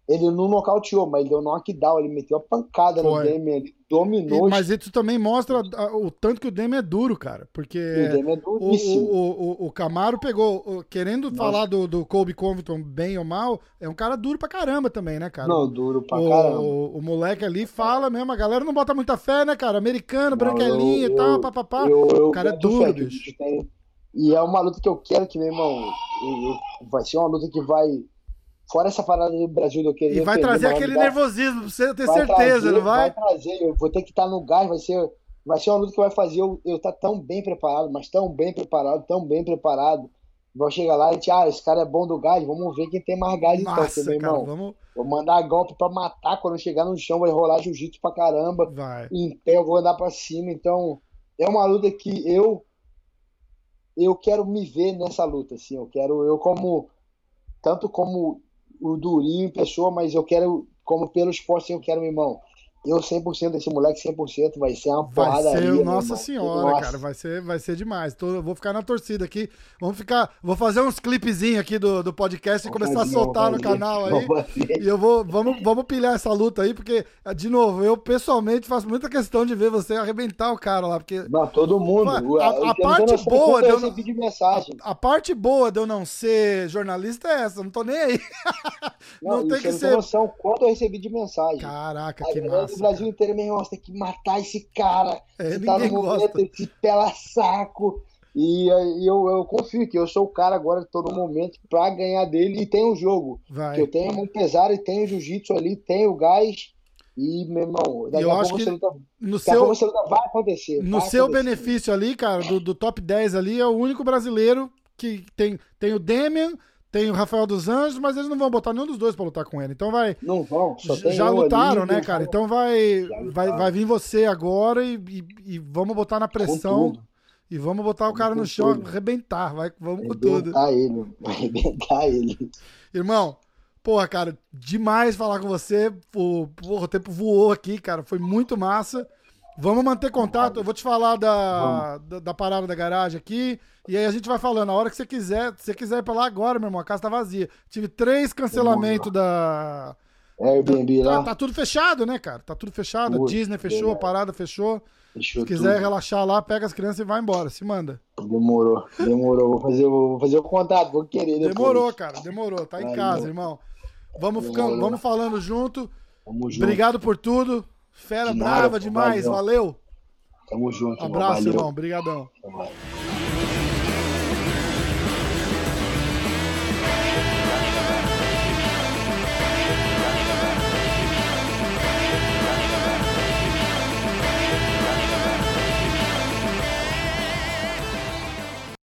ele não nocauteou, mas ele deu knockdown, ele meteu a pancada Foi. no Demian, ele dominou. E, mas isso também mostra o tanto que o Demian é duro, cara. Porque o, é o, o, o, Camaro pegou, querendo Nossa. falar do, do Colby Covington bem ou mal, é um cara duro pra caramba também, né, cara? Não, duro pra caramba. O, o, moleque ali fala mesmo, a galera não bota muita fé, né, cara? Americano, branquelinho e tal, papapá. O cara é duro, bicho. E é uma luta que eu quero que, meu irmão, vai ser uma luta que vai Fora essa parada do Brasil do que E vai trazer aquele nervosismo, você ter certeza, trazer, não vai? Vai trazer, eu vou ter que estar no gás, vai ser, vai ser uma luta que vai fazer eu, estar tão bem preparado, mas tão bem preparado, tão bem preparado. Vou chegar lá e te, ah, esse cara é bom do gás, vamos ver quem tem mais gás então, Nossa, meu irmão. vamos... Vou mandar golpe pra matar, quando chegar no chão vai rolar jiu-jitsu pra caramba. Vai. Em pé eu vou andar pra cima, então é uma luta que eu eu quero me ver nessa luta, assim, eu quero, eu como tanto como o Durinho pessoa, mas eu quero, como pelo esporte, eu quero, meu irmão. Eu 100% desse moleque, 100% vai ser uma vai porrada ser, ali, Nossa senhora, nossa. cara, vai ser, vai ser demais. Tô, vou ficar na torcida aqui. Vamos ficar, vou fazer uns clipezinhos aqui do, do podcast e começar fazer, a soltar no canal aí. E eu vou, vamos, vamos pilhar essa luta aí, porque, de novo, eu pessoalmente faço muita questão de ver você arrebentar o cara lá, porque... Não, todo mundo. A, a, a parte boa de eu não. A, a, parte boa de eu não ser jornalista é essa, não tô nem aí. Não, não tem que ser... noção quanto eu recebi de mensagem. Caraca, que massa o Brasil inteiro, meu irmão, você tem que matar esse cara. É, tá no momento, gosta. esse pela saco. E, e eu, eu, confio que eu sou o cara agora, todo momento, pra ganhar dele. E tem o um jogo. Vai. Que eu tenho um pesado e tenho jiu-jitsu ali, tenho o gás. E, meu irmão, daqui eu a acho que luta, no seu, luta vai acontecer. No vai seu acontecer. benefício ali, cara, do, do top 10 ali, é o único brasileiro que tem, tem o Demian, tem o Rafael dos Anjos, mas eles não vão botar nenhum dos dois pra lutar com ele. Então vai. Não vão, só tem Já lutaram, ali, né, cara? Então vai, vai, vai vir você agora e, e, e vamos botar na pressão. E vamos botar o cara no chão, tudo. arrebentar. Vai, vamos com tudo. Arrebentar ele, arrebentar ele. Irmão, porra, cara, demais falar com você. Porra, o tempo voou aqui, cara. Foi muito massa. Vamos manter contato. Eu vou te falar da, da, da, parada da garagem aqui. E aí a gente vai falando. A hora que você quiser, se você quiser ir pra lá agora, meu irmão, a casa tá vazia. Tive três cancelamentos da. Airbnb lá. Tá, tá, tudo fechado, né, cara? Tá tudo fechado. Disney fechou, a parada fechou. Fechou se quiser tudo. relaxar lá, pega as crianças e vai embora. Se manda. Demorou, demorou. Vou fazer, vou fazer o contato, vou querer. Depois. Demorou, cara, demorou. Tá em casa, irmão. Vamos, ficando, vamos falando junto. Tamo junto. Obrigado por tudo. Fera de brava nada, demais, valeu. valeu. Tamo junto. Abraço, irmão. Obrigadão.